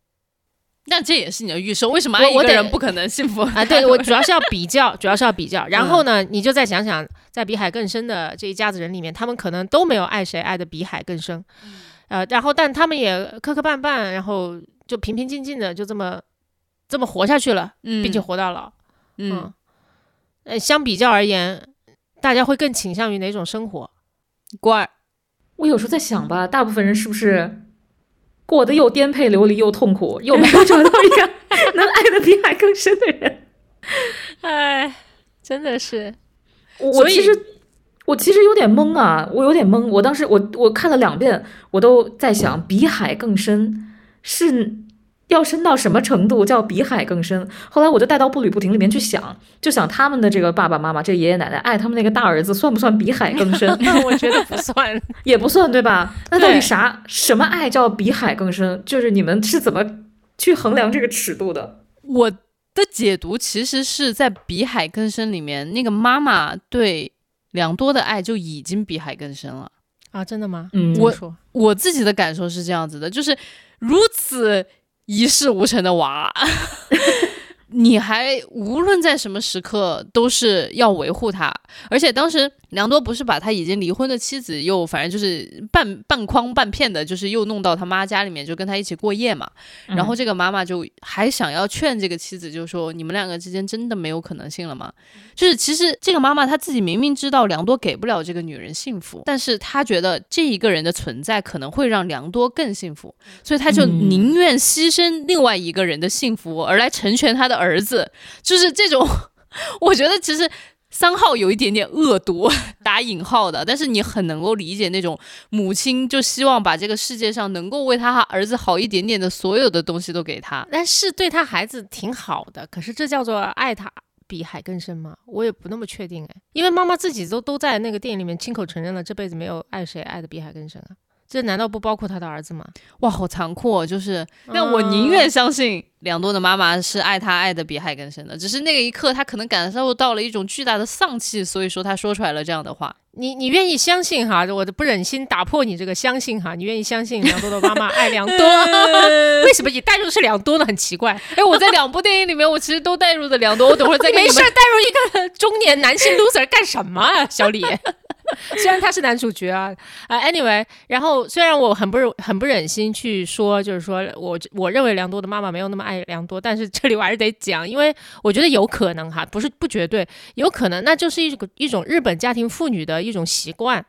那这也是你的预设，为什么爱一个人不可能幸福啊？对我 *laughs* 主要是要比较，*laughs* 主要是要比较。然后呢，你就再想想，在比海更深的这一家子人里面，他们可能都没有爱谁爱的比海更深，呃，然后但他们也磕磕绊绊，然后就平平静静的就这么这么活下去了，并且活到老。嗯，呃，相比较而言，大家会更倾向于哪种生活？乖，我有时候在想吧，大部分人是不是？过得又颠沛流离又痛苦，又没有找到一个 *laughs* 能爱的比海更深的人。哎，真的是，我其实我其实有点懵啊，我有点懵。我当时我我看了两遍，我都在想，比海更深是。要深到什么程度叫比海更深？后来我就带到步履不停里面去想，就想他们的这个爸爸妈妈、这爷爷奶奶爱他们那个大儿子，算不算比海更深？*laughs* 我觉得不算，*laughs* 也不算，对吧？那到底啥什么爱叫比海更深？就是你们是怎么去衡量这个尺度的？我的解读其实是在比海更深里面，那个妈妈对良多的爱就已经比海更深了啊！真的吗？嗯，我我自己的感受是这样子的，就是如此。一事无成的娃，*laughs* 你还无论在什么时刻都是要维护他，而且当时。梁多不是把他已经离婚的妻子又反正就是半半诓半骗的，就是又弄到他妈家里面，就跟他一起过夜嘛。然后这个妈妈就还想要劝这个妻子，就说你们两个之间真的没有可能性了吗？就是其实这个妈妈她自己明明知道梁多给不了这个女人幸福，但是她觉得这一个人的存在可能会让梁多更幸福，所以她就宁愿牺牲另外一个人的幸福而来成全他的儿子。就是这种，*laughs* 我觉得其实。三号有一点点恶毒，*laughs* 打引号的，但是你很能够理解那种母亲就希望把这个世界上能够为他儿子好一点点的所有的东西都给他，但是对他孩子挺好的。可是这叫做爱他比海更深吗？我也不那么确定哎，因为妈妈自己都都在那个电影里面亲口承认了，这辈子没有爱谁爱的比海更深啊。这难道不包括他的儿子吗？哇，好残酷！就是，那我宁愿相信梁多的妈妈是爱他爱的比海更深的，只是那个一刻他可能感受到了一种巨大的丧气，所以说他说出来了这样的话。你你愿意相信哈？我不忍心打破你这个相信哈。你愿意相信梁多的妈妈爱梁多？*laughs* 为什么你带入的是梁多呢？很奇怪。哎，我在两部电影里面，我其实都带入的梁多。我等会儿再给你没事带入一个中年男性 loser 干什么啊，小李？*laughs* 虽然他是男主角啊，啊，anyway，然后虽然我很不忍很不忍心去说，就是说我我认为良多的妈妈没有那么爱良多，但是这里我还是得讲，因为我觉得有可能哈，不是不绝对，有可能那就是一种一种日本家庭妇女的一种习惯，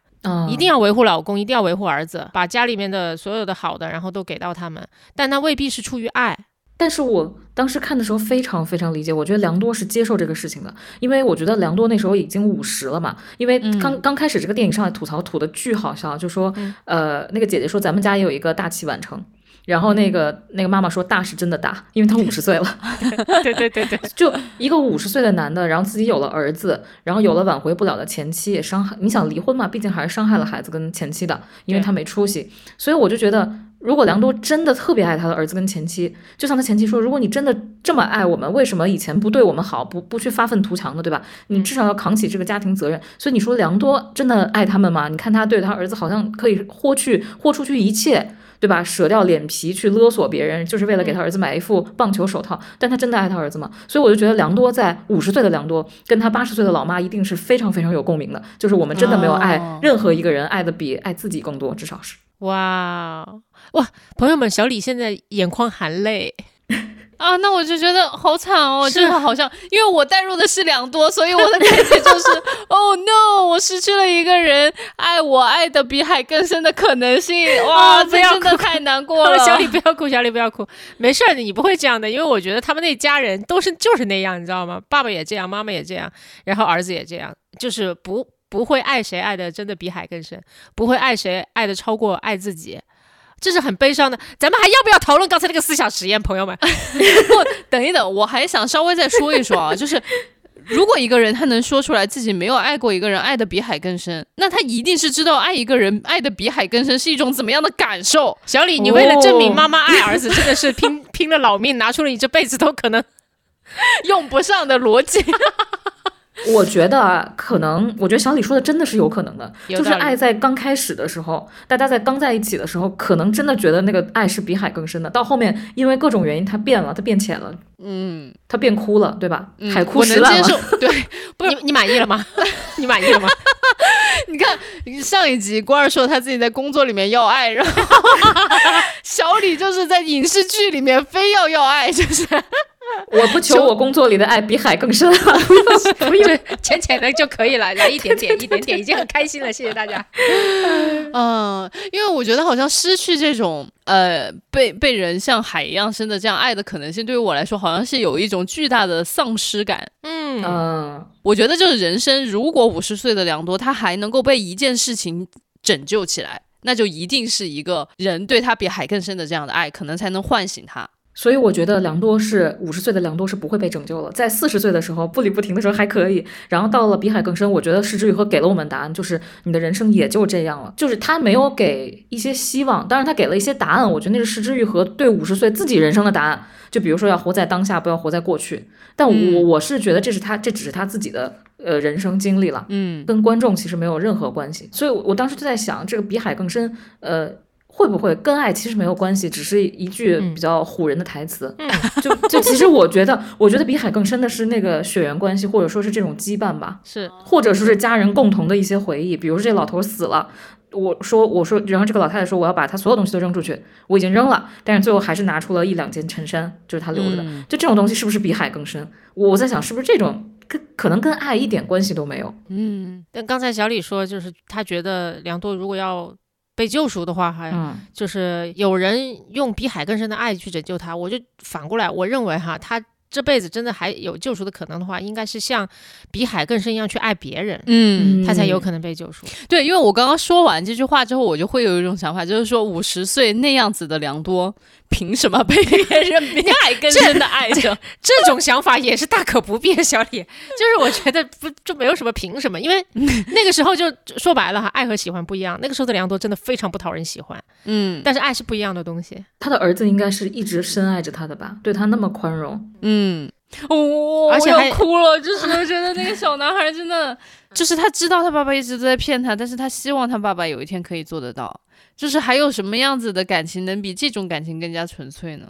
一定要维护老公，一定要维护儿子，把家里面的所有的好的，然后都给到他们，但那未必是出于爱。但是我当时看的时候非常非常理解，我觉得梁多是接受这个事情的，因为我觉得梁多那时候已经五十了嘛，因为刚刚开始这个电影上来吐槽吐的巨好笑，就说呃那个姐姐说咱们家也有一个大器晚成，然后那个那个妈妈说大是真的大，因为他五十岁了。*laughs* 对对对对，就一个五十岁的男的，然后自己有了儿子，然后有了挽回不了的前妻，也伤害。你想离婚嘛？毕竟还是伤害了孩子跟前妻的，因为对他没出息。所以我就觉得，如果梁多真的特别爱他的儿子跟前妻，就像他前妻说，如果你真的这么爱我们，为什么以前不对我们好，不不去发愤图强的，对吧？你至少要扛起这个家庭责任。所以你说梁多真的爱他们吗？你看他对他儿子好像可以豁去豁出去一切。对吧？舍掉脸皮去勒索别人，就是为了给他儿子买一副棒球手套。但他真的爱他儿子吗？所以我就觉得梁多在五十岁的梁多跟他八十岁的老妈一定是非常非常有共鸣的。就是我们真的没有爱哦任何一个人爱的比爱自己更多，至少是。哇哇，朋友们，小李现在眼眶含泪。*laughs* 啊，那我就觉得好惨哦，是真的好像，因为我带入的是良多，所以我的感觉就是，*laughs* Oh no，我失去了一个人爱我爱的比海更深的可能性，*laughs* 哇，啊不要这真的太难过了。小李不要哭，小李不要哭，没事你不会这样的，因为我觉得他们那家人都是就是那样，你知道吗？爸爸也这样，妈妈也这样，然后儿子也这样，就是不不会爱谁爱的真的比海更深，不会爱谁爱的超过爱自己。这是很悲伤的，咱们还要不要讨论刚才那个思想实验，朋友们？*laughs* 不，等一等，我还想稍微再说一说啊，就是如果一个人他能说出来自己没有爱过一个人，爱的比海更深，那他一定是知道爱一个人爱的比海更深是一种怎么样的感受。小李，你为了证明哦妈妈爱儿子，真的是拼 *laughs* 拼了老命，拿出了你这辈子都可能用不上的逻辑，*laughs* 我觉得啊，可能，我觉得小李说的真的是有可能的，就是爱在刚开始的时候，大家在刚在一起的时候，可能真的觉得那个爱是比海更深的。到后面，因为各种原因，它变了，它变浅了，嗯，它变枯了，对吧？嗯海枯我能石烂了。接受，*laughs* 对，不是你你满意了吗？你满意了吗？*laughs* *laughs* 你看上一集关二说他自己在工作里面要爱，然后小李就是在影视剧里面非要要爱，就是 *laughs* 我不求我工作里的爱比海更深啊，不用不用。*laughs* 浅浅的就可以了，来一点点，*laughs* 一点点，已经很开心了，谢谢大家。嗯，因为我觉得好像失去这种呃被被人像海一样深的这样爱的可能性，对于我来说好像是有一种巨大的丧失感。嗯，嗯，我觉得就是人生，如果五十岁的良多他还能够被一件事情拯救起来，那就一定是一个人对他比海更深的这样的爱，可能才能唤醒他。所以我觉得梁多是五十岁的梁多是不会被拯救了，在四十岁的时候不离不停的时候还可以，然后到了比海更深，我觉得石之予和给了我们答案，就是你的人生也就这样了，就是他没有给一些希望，当然他给了一些答案，我觉得那是石之予和对五十岁自己人生的答案，就比如说要活在当下，不要活在过去。但我、嗯我是觉得这是他这只是他自己的呃人生经历了，嗯跟观众其实没有任何关系。所以我，我当时就在想，这个比海更深，呃，会不会跟爱其实没有关系，只是一句嗯比较唬人的台词？嗯就就其实我觉得，我觉得比海更深的是那个血缘关系，或者说是这种羁绊吧，是或者说是家人共同的一些回忆。比如说这老头死了。我说，我说，然后这个老太太说，我要把他所有东西都扔出去，我已经扔了，但是最后还是拿出了一两件衬衫，就是他留着的。嗯就这种东西是不是比海更深？我在想，是不是这种跟可能跟爱一点关系都没有？嗯但刚才小李说，就是他觉得梁多如果要被救赎的话，还嗯就是有人用比海更深的爱去拯救他。我就反过来，我认为哈，他这辈子真的还有救赎的可能的话，应该是像比海更深一样去爱别人，嗯，他才有可能被救赎。对，因为我刚刚说完这句话之后，我就会有一种想法，就是说五十岁那样子的良多，凭什么被别人迷爱更深的爱着？这种想法也是大可不必，小李。就是我觉得不就没有什么凭什么，因为 *laughs* 那个时候就说白了哈，爱和喜欢不一样。那个时候的梁多真的非常不讨人喜欢，嗯但是爱是不一样的东西。他的儿子应该是一直深爱着他的吧，对他那么宽容。嗯，哦，我而且哭了，就是我觉得那个小男孩真的，*laughs* 就是他知道他爸爸一直都在骗他，但是他希望他爸爸有一天可以做得到。就是还有什么样子的感情能比这种感情更加纯粹呢？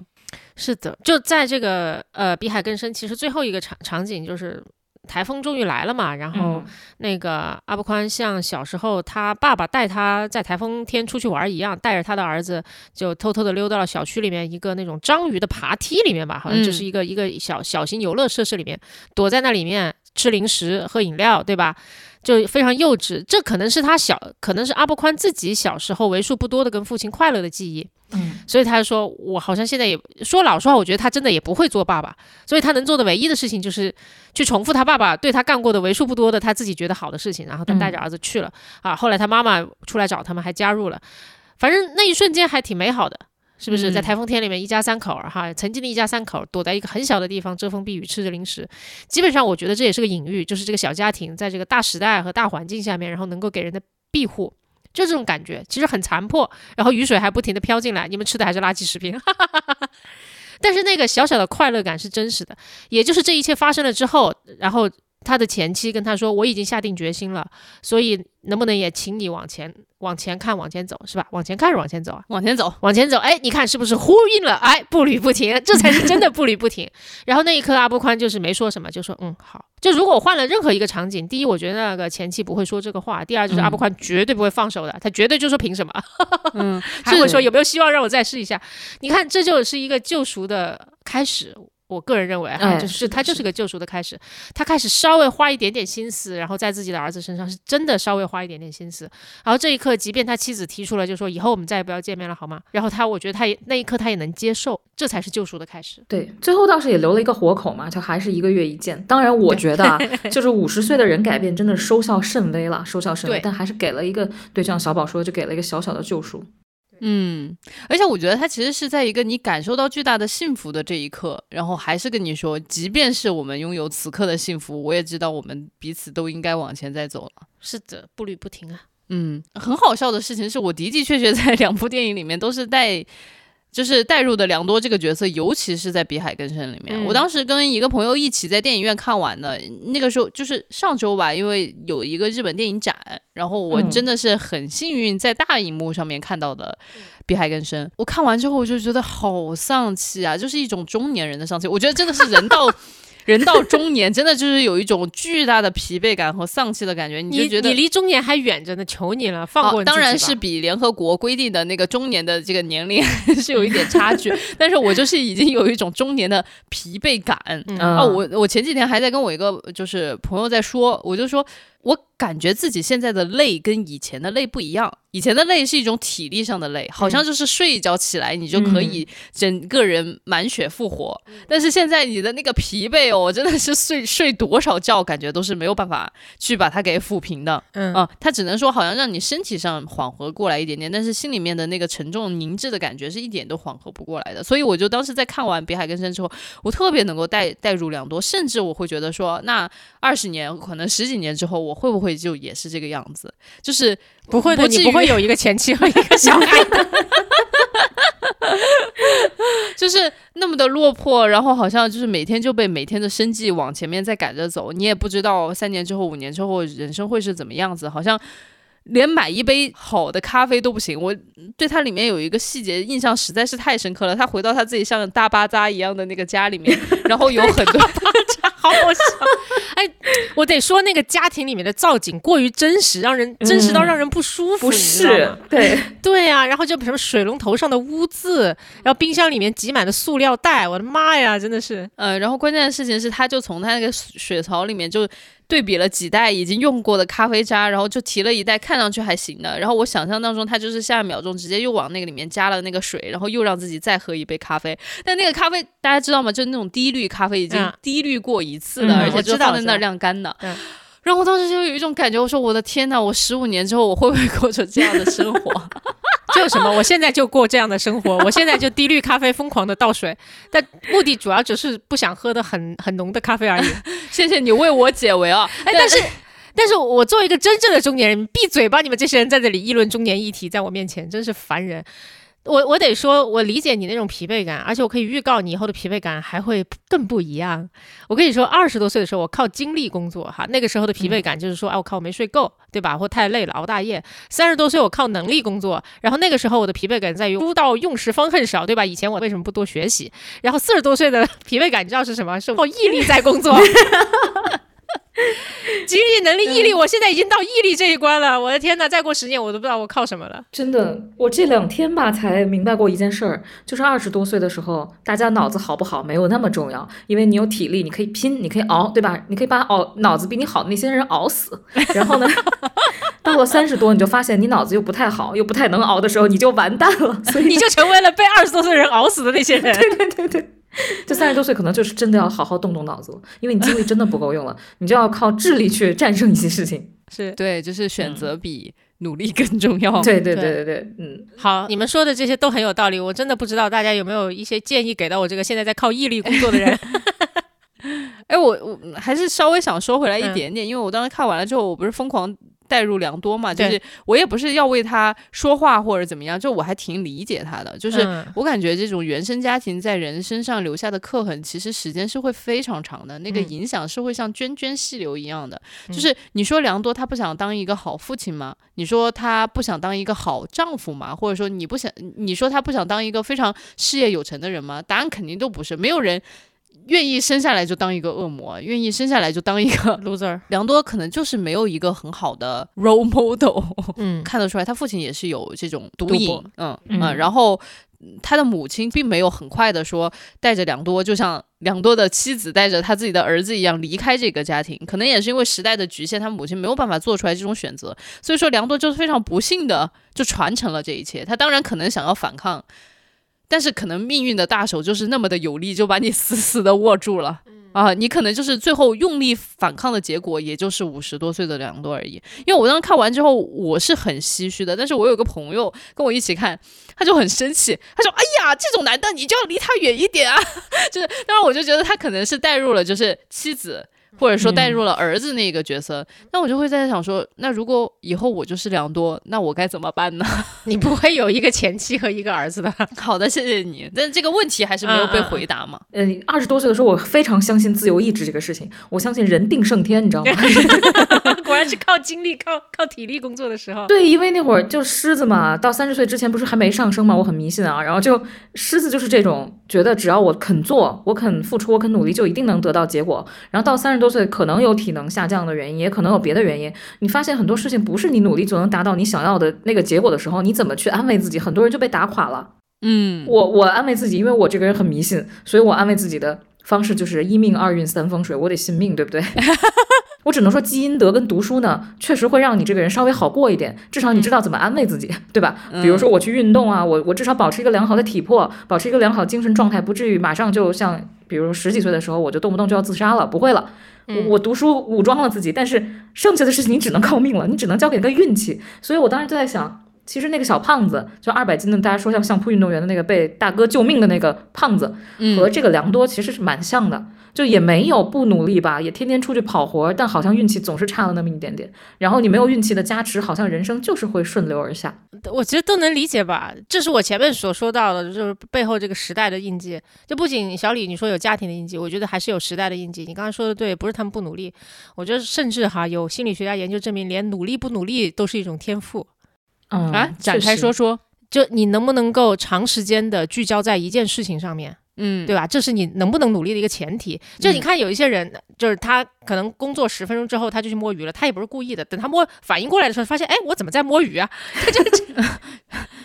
是的，就在这个呃比海更深，其实最后一个场场景就是台风终于来了嘛，然后嗯那个阿布宽像小时候他爸爸带他在台风天出去玩一样，带着他的儿子就偷偷的溜到了小区里面一个那种章鱼的爬梯里面吧，好像就是一个、一个小小型游乐设施里面，躲在那里面吃零食喝饮料，对吧？就非常幼稚，这可能是他小，可能是阿布宽自己小时候为数不多的跟父亲快乐的记忆。嗯所以他就说，我好像现在也说老实话，我觉得他真的也不会做爸爸，所以他能做的唯一的事情就是去重复他爸爸对他干过的为数不多的他自己觉得好的事情，然后他带着儿子去了、啊。后来他妈妈出来找他们，还加入了，反正那一瞬间还挺美好的。是不是？嗯在台风天里面，一家三口儿哈，曾经的一家三口儿躲在一个很小的地方遮风避雨，吃着零食。基本上，我觉得这也是个隐喻，就是这个小家庭在这个大时代和大环境下面，然后能够给人的庇护。就这种感觉，其实很残破，然后雨水还不停的飘进来，你们吃的还是垃圾食品，哈哈哈哈但是那个小小的快乐感是真实的，也就是这一切发生了之后，然后他的前妻跟他说：“我已经下定决心了，所以能不能也请你往前往前看，往前走，是吧？往前看是往前走啊？往前走，往前走，哎，你看是不是呼应了？哎，步履不停，这才是真的步履不停。然后那一刻，阿波宽就是没说什么，就说嗯好。就如果换了任何一个场景，第一，我觉得那个前妻不会说这个话；第二，就是阿波宽绝对不会放手的，他绝对就说凭什么，嗯，还 *laughs* 会说有没有希望让我再试一下？你看，这就是一个救赎的开始。我个人认为啊，哎 *laughs* 就是他就是个救赎的开始，他开始稍微花一点点心思，然后在自己的儿子身上是真的稍微花一点点心思，然后这一刻，即便他妻子提出了，就说以后我们再也不要见面了，好吗？然后他，我觉得他也那一刻他也能接受，这才是救赎的开始。对，最后倒是也留了一个活口嘛，就还是一个月一见。当然，我觉得啊，就是五十岁的人改变真的收效甚微了，收效甚微对，但还是给了一个，对，就像小宝说，就给了一个小小的救赎。嗯，而且我觉得他其实是在一个你感受到巨大的幸福的这一刻，然后还是跟你说，即便是我们拥有此刻的幸福，我也知道我们彼此都应该往前再走了。是的，步履不停啊。嗯，很好笑的事情是我的的确确在两部电影里面都是带。就是带入的良多这个角色，尤其是在《比海更深》里面，嗯我当时跟一个朋友一起在电影院看完的。那个时候就是上周吧，因为有一个日本电影展，然后我嗯真的是很幸运在大荧幕上面看到的《比海更深》。我看完之后，我就觉得好丧气啊，就是一种中年人的丧气。我觉得真的是人到人到中年，真的就是有一种巨大的疲惫感和丧气的感觉，你就你觉得你离中年还远着呢，求你了，放过当然是比联合国规定的那个中年的这个年龄是有一点差距，*laughs* 但是我就是已经有一种中年的疲惫感。嗯啊，我我前几天还在跟我一个就是朋友在说，我就说我感觉自己现在的累跟以前的累不一样，以前的累是一种体力上的累，好像就是睡一觉起来你就可以整个人满血复活，但是现在你的那个疲惫哦，真的是睡 *laughs* 睡多少觉感觉都是没有办法去把它给抚平的。嗯啊，它只能说好像让你身体上缓和过来一点点，但是心里面的那个沉重凝滞的感觉是一点都缓和不过来的。所以我就当时在看完《比海更深》之后，我特别能够带带入良多，甚至我会觉得说，那二十年可能十几年之后，我会不会就也是这个样子？就是不会的，不你不会有一个前妻和一个小孩的。*laughs* 就是那么的落魄，然后好像就是每天就被每天的生计往前面在赶着走，你也不知道三年之后、五年之后人生会是怎么样子，好像。连买一杯好的咖啡都不行，我对它里面有一个细节印象实在是太深刻了。他回到他自己像大巴扎一样的那个家里面，然后有很多 *laughs* 好好笑。哎，我得说那个家庭里面的造景过于真实，让人真实到让人不舒服，是吗？，对，对呀、然后就什么水龙头上的污渍，然后冰箱里面挤满了塑料袋，我的妈呀，真的是。呃，然后关键的事情是，他就从他那个水槽里面就对比了几袋已经用过的咖啡渣，然后就提了一袋看上去还行的。然后我想象当中，他就是下一秒钟直接又往那个里面加了那个水，然后又让自己再喝一杯咖啡。但那个咖啡大家知道吗？就是那种低滤咖啡，已经嗯低滤过一次了，嗯而且我就放在那晾干的。嗯然后我当时就有一种感觉，我说我的天呐，我十五年之后我会不会过着这样的生活？*laughs* 就什么，我现在就过这样的生活，我现在就低滤咖啡疯狂的倒水，但目的主要只是不想喝的很很浓的咖啡而已。谢谢你为我解围啊！哎，但是。但是我作为一个真正的中年人，闭嘴吧！你们这些人在这里议论中年议题，在我面前真是烦人。我我得说，我理解你那种疲惫感，而且我可以预告你以后的疲惫感还会更不一样。我跟你说，二十多岁的时候，我靠精力工作哈，那个时候的疲惫感就是说，哎，我靠，我没睡够，对吧？或太累了，熬大夜。三十多岁，我靠能力工作，然后那个时候我的疲惫感在于书到用时方恨少，对吧？以前我为什么不多学习？然后四十多岁的 *laughs* 疲惫感，你知道是什么？是我毅力在工作。*laughs* 精力、能力、毅力，我现在已经到毅力这一关了。我的天呐，再过十年我都不知道我靠什么了。真的，我这两天吧才明白过一件事儿，就是二十多岁的时候，大家脑子好不好没有那么重要，因为你有体力，你可以拼，你可以熬，对吧？你可以把熬脑子比你好的那些人熬死。然后呢，*laughs* 到了三十多，你就发现你脑子又不太好，又不太能熬的时候，你就完蛋了。所以你就成为了被二十多岁人熬死的那些人。对对对对，*laughs* 这三十多岁可能就是真的要好好动动脑子了，因为你精力真的不够用了，你就要靠智力去战胜一些事情。是对，就是选择比努力更重要。对对对对对，嗯，好，你们说的这些都很有道理，我真的不知道大家有没有一些建议给到我这个现在在靠毅力工作的人。*laughs* 哎，我我还是稍微想说回来一嗯点点，因为我当时看完了之后，我不是疯狂带入良多嘛，就是我也不是要为他说话或者怎么样，就我还挺理解他的，就是。嗯我感觉这种原生家庭在人身上留下的刻痕，其实时间是会非常长的，那个嗯影响是会像涓涓细流一样的。嗯就是你说良多他不想当一个好父亲吗？你说他不想当一个好丈夫吗？或者说你不想，你说他不想当一个非常事业有成的人吗？答案肯定都不是，没有人愿意生下来就当一个恶魔，愿意生下来就当一个 *laughs* loser，良多，可能就是没有一个很好的 *laughs* role model。嗯，*laughs* 看得出来，他父亲也是有这种毒瘾，嗯嗯嗯，然后嗯他的母亲并没有很快的说带着良多，就像良多的妻子带着他自己的儿子一样离开这个家庭，可能也是因为时代的局限，他母亲没有办法做出来这种选择，所以说良多就是非常不幸的就传承了这一切。他当然可能想要反抗。但是可能命运的大手就是那么的有力，就把你死死的握住了。啊，你可能就是最后用力反抗的结果，也就是五十多岁的良多而已。因为我当时看完之后，我是很唏嘘的，但是我有个朋友跟我一起看，他就很生气，他说：“哎呀，这种男的你就要离他远一点啊！”就是，当然我就觉得他可能是带入了就是妻子。或者说带入了儿子那个角色，那我就会在想说，那如果以后我就是良多，那我该怎么办呢？*laughs* 你不会有一个前妻和一个儿子的。*laughs* 好的，谢谢你，但是这个问题还是没有被回答嘛。嗯，二十多岁的时候，我非常相信自由意志这个事情，我相信人定胜天，你知道吗？*laughs* 果然是靠精力、靠靠体力工作的时候。对，因为那会儿就狮子嘛，到三十岁之前不是还没上升嘛，我很迷信啊。然后就狮子就是这种觉得只要我肯做，我肯付出，我肯努力，就一定能得到结果。然后到三十多岁，可能有体能下降的原因，也可能有别的原因。你发现很多事情不是你努力就能达到你想要的那个结果的时候，你怎么去安慰自己？很多人就被打垮了。嗯，我我安慰自己，因为我这个人很迷信，所以我安慰自己的方式就是一命二运三风水，我得信命，对不对？*laughs* 我只能说积阴德跟读书呢，确实会让你这个人稍微好过一点，至少你知道怎么安慰自己，对吧？*laughs* 比如说我去运动啊，我我至少保持一个良好的体魄，保持一个良好精神状态，不至于马上就像比如十几岁的时候我就动不动就要自杀了，不会了。我我读书武装了自己，但是剩下的事情你只能靠命了，你只能交给一个运气。所以我当时就在想，其实那个小胖子，就二百斤的，大家说像相扑运动员的那个被大哥救命的那个胖子，和这个良多其实是蛮像的，就也没有不努力吧，也天天出去跑活，但好像运气总是差了那么一点点。然后你没有运气的加持，好像人生就是会顺流而下。我其实都能理解吧，这是我前面所说到的，就是背后这个时代的印记。就不仅小李你说有家庭的印记，我觉得还是有时代的印记。你刚刚说的对，不是他们不努力，我觉得甚至哈有心理学家研究证明，连努力不努力都是一种天赋。嗯啊，展开说，说，就你能不能够长时间的聚焦在一件事情上面，嗯，对吧？这是你能不能努力的一个前提。就你看有一些人，就是他可能工作十分钟之后他就去摸鱼了，他也不是故意的。等他摸反应过来的时候，发现哎，我怎么在摸鱼啊？*laughs* 他就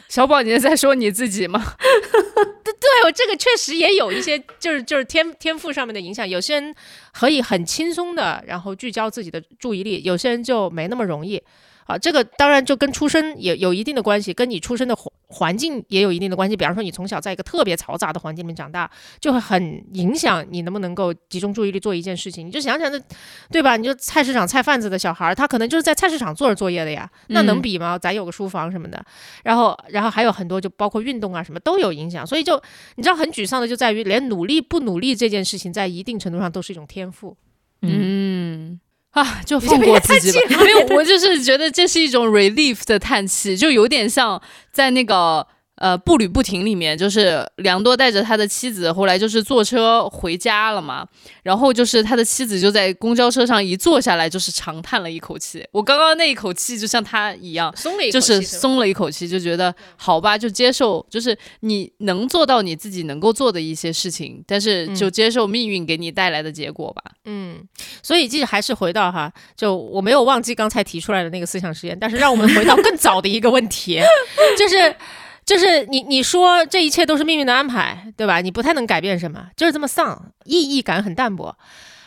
小宝，你是在说你自己吗？*laughs* 对，我这个确实也有一些，就是就是天天赋上面的影响。有些人可以很轻松的，然后聚焦自己的注意力；有些人就没那么容易。啊，这个当然就跟出身也有一定的关系，跟你出生的环环境也有一定的关系。比方说，你从小在一个特别嘈杂的环境里面长大，就会很影响你能不能够集中注意力做一件事情。你就想想那，对吧？你就菜市场菜贩子的小孩儿，他可能就是在菜市场做着作业的呀，那能嗯比吗？咱有个书房什么的，然后然后还有很多就包括运动啊什么都有影响，所以就你知道很沮丧的就在于连努力不努力这件事情，在一定程度上都是一种天赋。嗯啊，就放过自己吧。*laughs* 没有，我就是觉得这是一种 relief 的叹气，就有点像在那个。呃，步履不停里面，就是良多带着他的妻子，后来就是坐车回家了嘛。然后就是他的妻子就在公交车上一坐下来，就是长叹了一口气。我刚刚那一口气就像他一样，松了一口气就是松了一口气，就觉得好吧，就接受，就是你能做到你自己能够做的一些事情，但是就接受命运给你带来的结果吧。嗯，所以这还是回到哈，就我没有忘记刚才提出来的那个思想实验，但是让我们回到更早的一个问题，*laughs* 就是就是你你说这一切都是命运的安排，对吧？你不太能改变什么，就是这么丧，意义感很淡薄。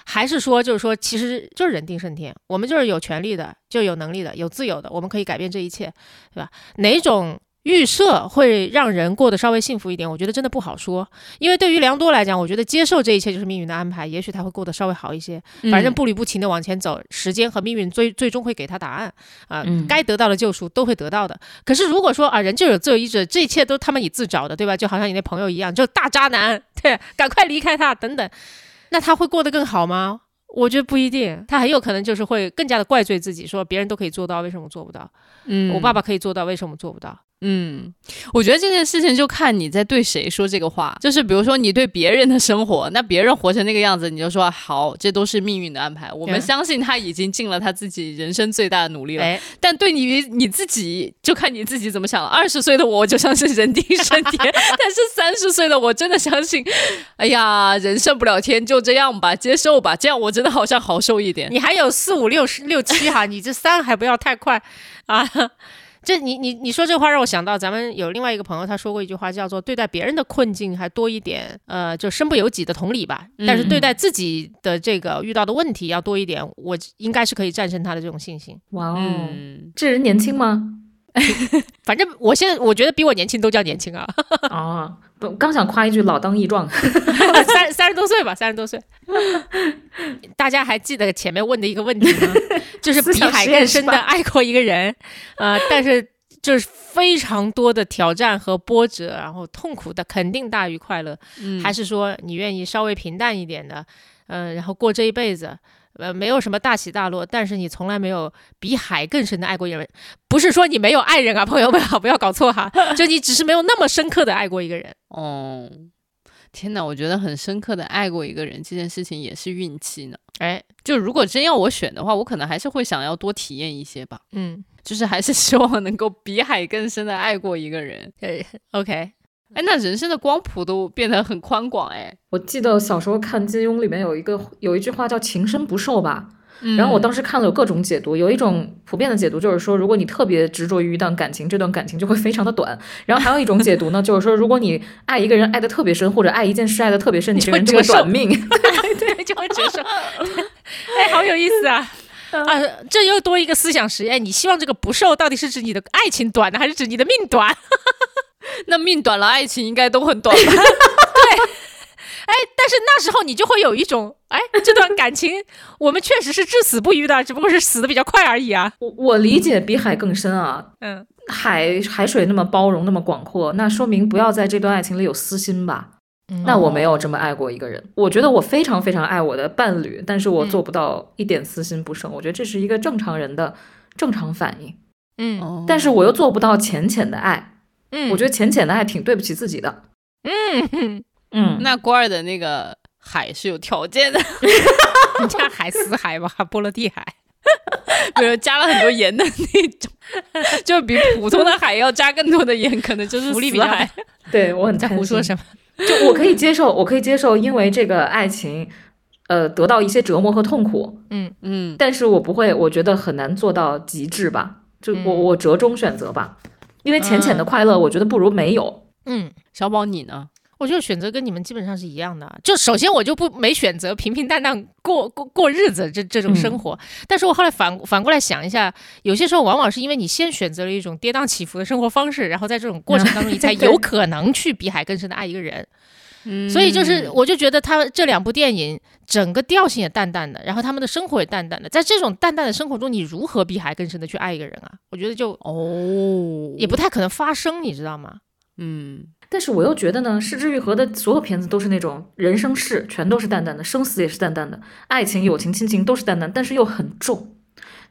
还是说，就是说，其实就是人定胜天，我们就是有权利的，就有能力的，有自由的，我们可以改变这一切，对吧？哪种预设会让人过得稍微幸福一点，我觉得真的不好说。因为对于良多来讲，我觉得接受这一切就是命运的安排，也许他会过得稍微好一些。反正步履不停的往前走，时间和命运最最终会给他答案啊，嗯该得到的救赎都会得到的。可是如果说啊，人就有自由意志，这一切都他们你自找的，对吧？就好像你那朋友一样，就大渣男，*laughs* 对，赶快离开他，等等，那他会过得更好吗？我觉得不一定，他很有可能就是会更加的怪罪自己，说别人都可以做到，为什么我做不到？嗯我爸爸可以做到，为什么做不到？嗯，我觉得这件事情就看你在对谁说这个话。就是比如说你对别人的生活，那别人活成那个样子，你就说好，这都是命运的安排。我们相信他已经尽了他自己人生最大的努力了。哎，但对你你自己，就看你自己怎么想了。二十岁的我，我就相信人定胜天；*laughs* 但是三十岁的我，真的相信，哎呀，人胜不了天，就这样吧，接受吧。这样我真的好像好受一点。你还有四五六十六七哈，你这三还不要太快啊。这你你你说这话让我想到，咱们有另外一个朋友，他说过一句话，叫做对待别人的困境还多一点，呃，就身不由己的同理吧。但是对待自己的这个遇到的问题要多一点，我应该是可以战胜他的这种信心。哇哦，嗯，这人年轻吗？*laughs* 反正我现在我觉得比我年轻都叫年轻啊，*laughs* 哦，不，刚想夸一句老当益壮。*laughs* 三三十多岁吧，三十多岁。大家还记得前面问的一个问题吗？就是比海更深的爱过一个人，呃，但是就是非常多的挑战和波折，然后痛苦的肯定大于快乐，嗯还是说你愿意稍微平淡一点的，嗯、然后过这一辈子？呃，没有什么大起大落，但是你从来没有比海更深的爱过一个人，不是说你没有爱人啊，朋友们啊，不要搞错哈，就你只是没有那么深刻的爱过一个人。哦，天哪，我觉得很深刻的爱过一个人这件事情也是运气呢。哎，就如果真要我选的话，我可能还是会想要多体验一些吧，嗯，就是还是希望能够比海更深的爱过一个人。呃，OK，哎，那人生的光谱都变得很宽广哎。我记得小时候看金庸里面有一个有一句话叫“情深不寿”吧，嗯然后我当时看了有各种解读，有一种普遍的解读就是说，如果你特别执着于一段感情，这段感情就会非常的短。然后还有一种解读呢，就是说，如果你爱一个人爱的特别深，或者爱一件事爱的特别深，你这个人就会短命。*laughs* 对，就会折寿。*laughs* 哎，好有意思啊！*laughs* 啊，这又多一个思想实验。你希望这个不寿到底是指你的爱情短呢，还是指你的命短？*laughs* 那命短了，爱情应该都很短吧？*laughs* 哎，但是那时候你就会有一种，哎，这段感情我们确实是至死不渝的，只不过是死的比较快而已啊。我我理解比海更深啊，嗯，海海水那么包容，那么广阔，那说明不要在这段爱情里有私心吧。那我没有这么爱过一个人，我觉得我非常非常爱我的伴侣，但是我做不到一点私心不生。我觉得这是一个正常人的正常反应，嗯哦但是我又做不到浅浅的爱。嗯，我觉得浅浅的还挺对不起自己的。嗯嗯，*laughs* 嗯，那郭二的那个海是有条件的，*laughs* 你家海死海吧，波罗的海。*laughs* 比如加了很多盐的那种，就比普通的海要加更多的盐，可能就是福利比较死海。对我很你在胡说什么？么？就我可以接受，我可以接受，因为这个爱情，呃，得到一些折磨和痛苦，嗯嗯，但是我不会，我觉得很难做到极致吧。就我嗯我折中选择吧，因为浅浅的快乐，我觉得不如没有。嗯。小宝你呢？我觉得选择跟你们基本上是一样的。就首先我就不没选择平平淡淡过过过日子这这种生活，但是我后来反反过来想一下，有些时候往往是因为你先选择了一种跌宕起伏的生活方式，然后在这种过程当中，你才 *laughs* 有可能去比海更深的爱一个人。嗯所以就是，我就觉得他这两部电影整个调性也淡淡的，然后他们的生活也淡淡的，在这种淡淡的生活中，你如何比海更深的去爱一个人啊？我觉得就哦，也不太可能发生，你知道吗？嗯但是我又觉得呢，失之愈合的所有片子都是那种人生事，全都是淡淡的，生死也是淡淡的，爱情、友情、亲情都是淡淡，但是又很重，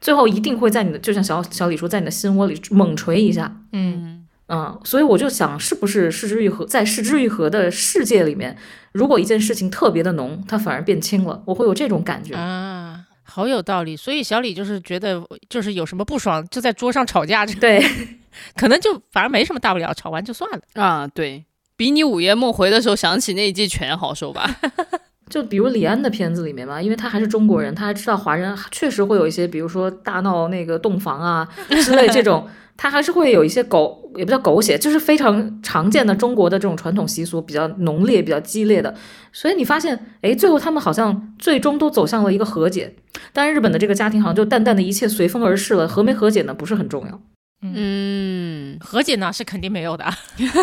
最后一定会在你的，就像小小李说，在你的心窝里猛锤一下。嗯嗯，所以我就想，是不是失之愈合，在失之愈合的世界里面，如果一件事情特别的浓，它反而变轻了，我会有这种感觉。啊，好有道理。所以小李就是觉得，就是有什么不爽就在桌上吵架，这对，*laughs* 可能就反而没什么大不了，吵完就算了。啊，对比你午夜梦回的时候想起那一季全好受吧？*laughs* 就比如李安的片子里面嘛，因为他还是中国人，他还知道华人确实会有一些，比如说大闹那个洞房啊之类这种，*laughs* 他还是会有一些狗，也不叫狗血，就是非常常见的中国的这种传统习俗，比较浓烈、比较激烈的。所以你发现，哎，最后他们好像最终都走向了一个和解。但是日本的这个家庭好像就淡淡的一切随风而逝了，和没和解呢不是很重要。嗯和解呢是肯定没有的，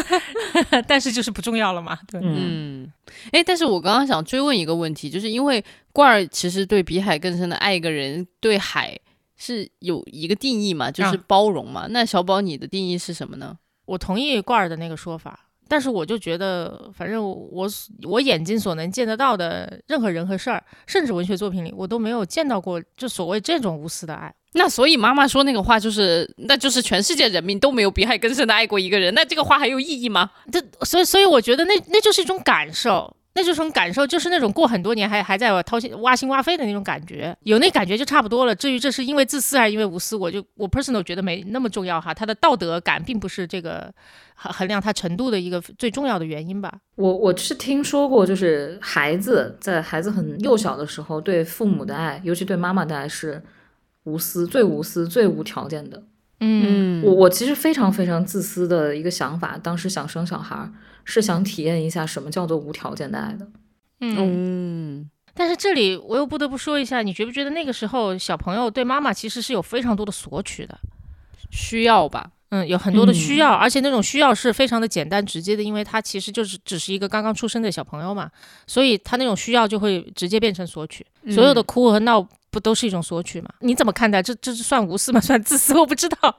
*laughs* 但是就是不重要了嘛。对，嗯，嗯，哎，但是我刚刚想追问一个问题，就是因为罐儿其实对比海更深的爱一个人，对海是有一个定义嘛，就是啊包容嘛。那小宝你的定义是什么呢？我同意罐儿的那个说法，但是我就觉得，反正我我眼睛所能见得到的任何人和事儿，甚至文学作品里，我都没有见到过就所谓这种无私的爱。那所以妈妈说那个话就是，那就是全世界人民都没有比海更深的爱过一个人，那这个话还有意义吗？这所以所以我觉得那那就是一种感受。那就是种感受，就是那种过很多年还还在掏心挖心挖肺的那种感觉，有那感觉就差不多了。至于这是因为自私还是因为无私，我就我 personal 觉得没那么重要哈。他的道德感并不是这个衡衡量他程度的一个最重要的原因吧。我我是听说过，就是孩子在孩子很幼小的时候，对父母的爱，尤其对妈妈的爱是无私、最无私、最无条件的。嗯我我其实非常非常自私的一个想法，当时想生小孩儿，是想体验一下什么叫做无条件的爱的。嗯，嗯，但是这里我又不得不说一下，你觉不觉得那个时候小朋友对妈妈其实是有非常多的索取的？需要吧？嗯，有很多的需嗯要，而且那种需要是非常的简单直接的，因为他其实就是只是一个刚刚出生的小朋友嘛，所以他那种需要就会直接变成索取，所有的哭和闹不都是一种索取吗？你怎么看待？这这是算无私吗？*laughs* 算自私？我不知道。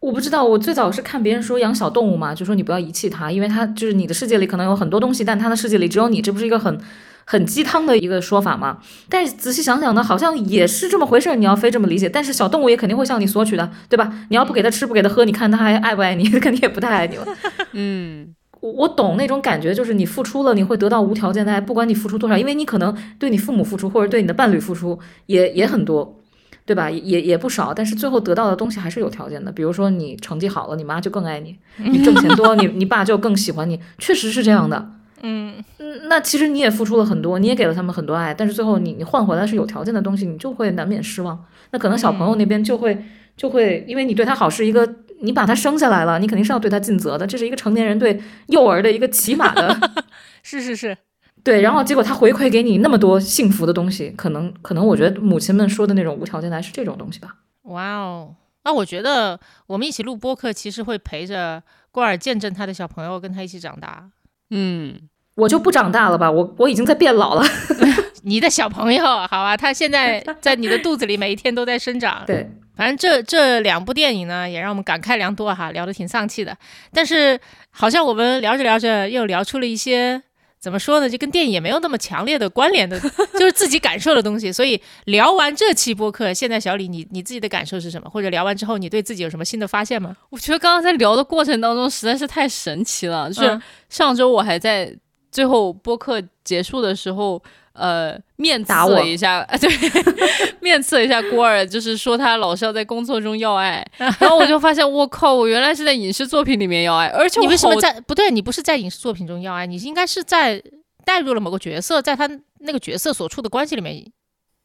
我不知道，我最早是看别人说养小动物嘛，就说你不要遗弃它，因为它就是你的世界里可能有很多东西，但它的世界里只有你，这不是一个很很鸡汤的一个说法吗？但是仔细想想呢，好像也是这么回事儿，你要非这么理解。但是小动物也肯定会向你索取的，对吧？你要不给它吃，不给它喝，你看它还爱不爱你？*laughs* 肯定也不太爱你了。嗯我我懂那种感觉，就是你付出了，你会得到无条件的爱，不管你付出多少，因为你可能对你父母付出，或者对你的伴侣付出也也很多，对吧？也也也不少，但是最后得到的东西还是有条件的。比如说你成绩好了，你妈就更爱你；*laughs* 你挣钱多，你你爸就更喜欢你，确实是这样的。嗯，嗯，那其实你也付出了很多，你也给了他们很多爱，但是最后你你换回来是有条件的东西，你就会难免失望。那可能小朋友那边就会、就会，因为你对他好是一个，你把他生下来了，你肯定是要对他尽责的，这是一个成年人对幼儿的一个起码的 *laughs* 是是是，对。然后结果他回馈给你那么多幸福的东西，可能可能我觉得母亲们说的那种无条件的爱是这种东西吧。哇哦。那我觉得我们一起录播客，其实会陪着罐儿见证他的小朋友跟他一起长大。嗯，我就不长大了吧，我我已经在变老了。*laughs* 你的小朋友，好吧，他现在在你的肚子里，每一天都在生长。对，反正这这两部电影呢，也让我们感慨良多哈，聊得挺丧气的。但是好像我们聊着聊着又聊出了一些怎么说呢，就跟电影也没有那么强烈的关联的，*laughs* 就是自己感受的东西。所以聊完这期播客，现在小李你你自己的感受是什么？或者聊完之后，你对自己有什么新的发现吗？我觉得刚刚在聊的过程当中实在是太神奇了，就是嗯上周我还在最后播客结束的时候，呃，面刺打我了一下，*laughs* 对，面刺了一下郭儿，就是说他老是要在工作中要爱，*laughs* 然后我就发现，我靠，我原来是在影视作品里面要爱，而且我你为什么在不对？你不是在影视作品中要爱，你应该是在带入了某个角色，在他那个角色所处的关系里面，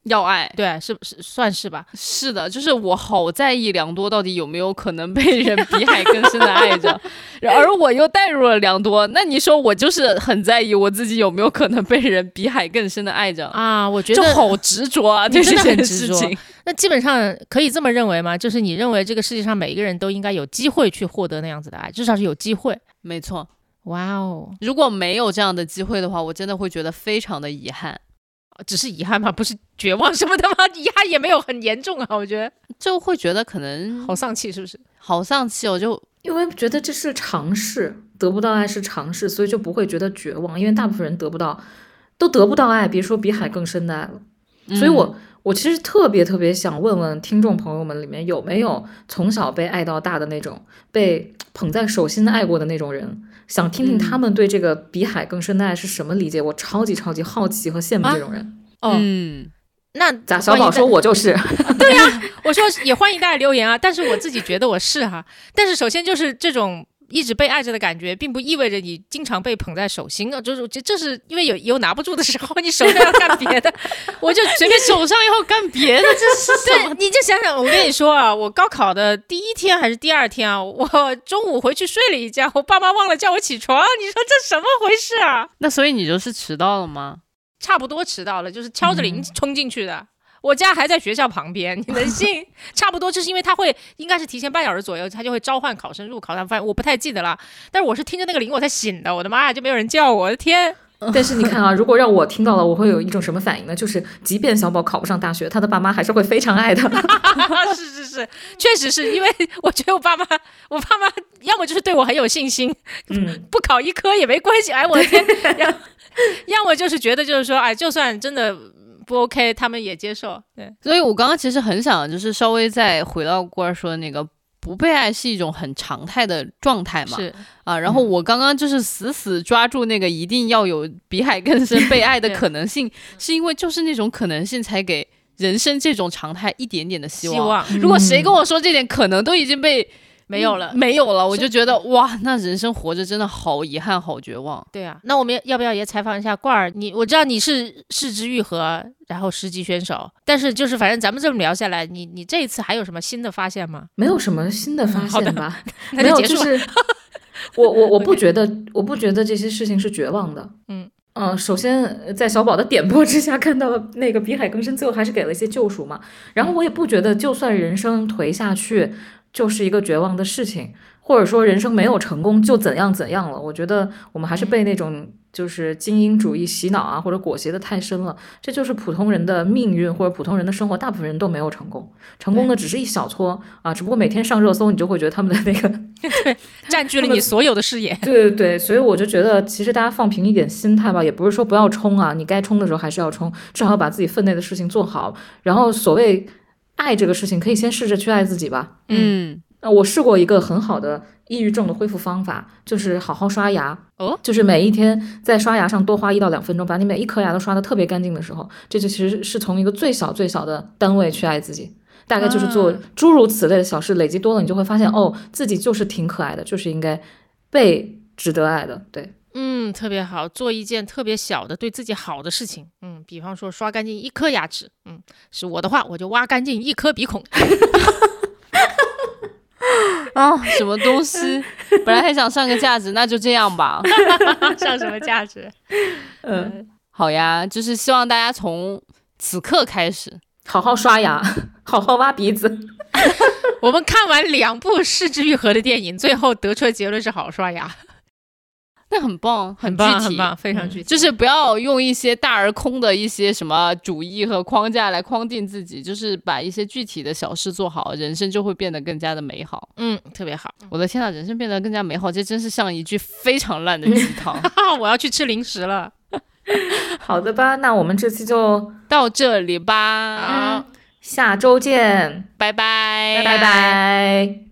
要爱？对，是是算是吧？是的，就是我好在意良多到底有没有可能被人比海更深的爱着，*laughs* 而我又带入了良多，那你说我就是很在意我自己有没有可能被人比海更深的爱着，啊，我觉得就好执着啊，你 *laughs* 对这件真的很执着事情。那基本上可以这么认为吗？就是你认为这个世界上每一个人都应该有机会去获得那样子的爱，至少是有机会。没错，哇哦，如果没有这样的机会的话，我真的会觉得非常的遗憾，只是遗憾吗？不是绝望什么的吗？遗憾也没有很严重啊，我觉得就会觉得可能好丧气，是不是？好丧气哦，就因为觉得这是尝试，得不到爱是尝试，所以就不会觉得绝望。因为大部分人得不到，都得不到爱，别说比海更深的爱了。所以我我其实特别特别想问问听众朋友们里面有没有从小被爱到大的那种，被捧在手心爱过的那种人，想听听他们对这个比海更深的爱是什么理解。我超级超级好奇和羡慕这种人。哦，嗯，那咋？小宝说我就是，*laughs* 对呀我说也欢迎大家留言啊，但是我自己觉得我是哈。但是首先就是这种一直被爱着的感觉，并不意味着你经常被捧在手心啊，就是这这是因为有有拿不住的时候，你手上要干别的，*laughs* 我就随便手上要干别的，这是 *laughs* 对，你就想想，我跟你说啊，我高考的第一天还是第二天啊，*laughs* 我中午回去睡了一觉，我爸妈忘了叫我起床，你说这什么回事啊？那所以你就是迟到了吗？差不多迟到了，就是敲着铃冲进去的。我家还在学校旁边，你能信？*laughs* 差不多就是因为他会，应该是提前半小时左右，他就会召唤考生入考场，反正我不太记得了。但是我是听着那个铃我才醒的，我的妈呀，就没有人叫我，我的天！*laughs* 但是你看啊，如果让我听到了，我会有一种什么反应呢？就是即便小宝考不上大学，他的爸妈还是会非常爱他。*laughs* 是是是，确实是因为我觉得我爸妈，我爸妈要么就是对我很有信心，嗯，不考一科也没关系。哎，我的天！要要么就是觉得就是说，哎，就算真的不 OK，他们也接受。对，所以我刚刚其实很想就是稍微再回到郭儿说的那个。不被爱是一种很常态的状态嘛？是啊，然后我刚刚就是死死抓住那个一定要有比海更深 *laughs* 被爱的可能性，是因为就是那种可能性才给人生这种常态一点点的希望。希望如果谁跟我说这点可能都已经被没有了，没有了，我就觉得哇，那人生活着真的好遗憾，好绝望。对啊，那我们要不要也采访一下罐儿？你我知道你是市之愈合，然后十级选手，但是就是反正咱们这么聊下来，你你这一次还有什么新的发现吗？没有什么新的发现吧？那 *laughs* 没有，就结束了。就是 *laughs* *laughs* 我我我不觉得，我不觉得这些事情是绝望的。嗯嗯、首先呃在小宝的点拨之下，看到了那个比海更深，最后还是给了一些救赎嘛。然后我也不觉得，就算人生颓下去，就是一个绝望的事情，或者说人生没有成功就怎样怎样了。我觉得我们还是被那种就是精英主义洗脑啊，或者裹挟的太深了。这就是普通人的命运或者普通人的生活，大部分人都没有成功，成功的只是一小撮啊。只不过每天上热搜，你就会觉得他们的那个 *laughs* 占据了你所有的视野。对对对，所以我就觉得，其实大家放平一点心态吧，也不是说不要冲啊，你该冲的时候还是要冲，至少要把自己分内的事情做好。然后所谓爱这个事情，可以先试着去爱自己吧。嗯那我试过一个很好的抑郁症的恢复方法，就是好好刷牙。哦，就是每一天在刷牙上多花一到两分钟，把你每一颗牙都刷得特别干净的时候，这就其实是从一个最小最小的单位去爱自己。大概就是做啊诸如此类的小事，累积多了，你就会发现，哦，自己就是挺可爱的，就是应该被值得爱的。对，嗯，特别好，做一件特别小的对自己好的事情。嗯，比方说刷干净一颗牙齿。嗯，是我的话，我就挖干净一颗鼻孔。啊，*laughs* 什么东西？本来还想上个价值，那就这样吧。*laughs* 上什么价值？嗯，好呀，就是希望大家从此刻开始，好好刷牙，好好挖鼻子。*laughs* 我们看完两部失之愈合的电影，最后得出的结论是好好刷牙，那很棒，很具棒，体，很棒，非常具体。就是不要用一些大而空的一些什么主义和框架来框定自己，就是把一些具体的小事做好，人生就会变得更加的美好。嗯，特别好。我的天呐，人生变得更加美好，这真是像一句非常烂的鸡汤。哈哈，我要去吃零食了。*laughs* 好的吧，那我们这期就到这里吧，好，下周见，拜拜，拜拜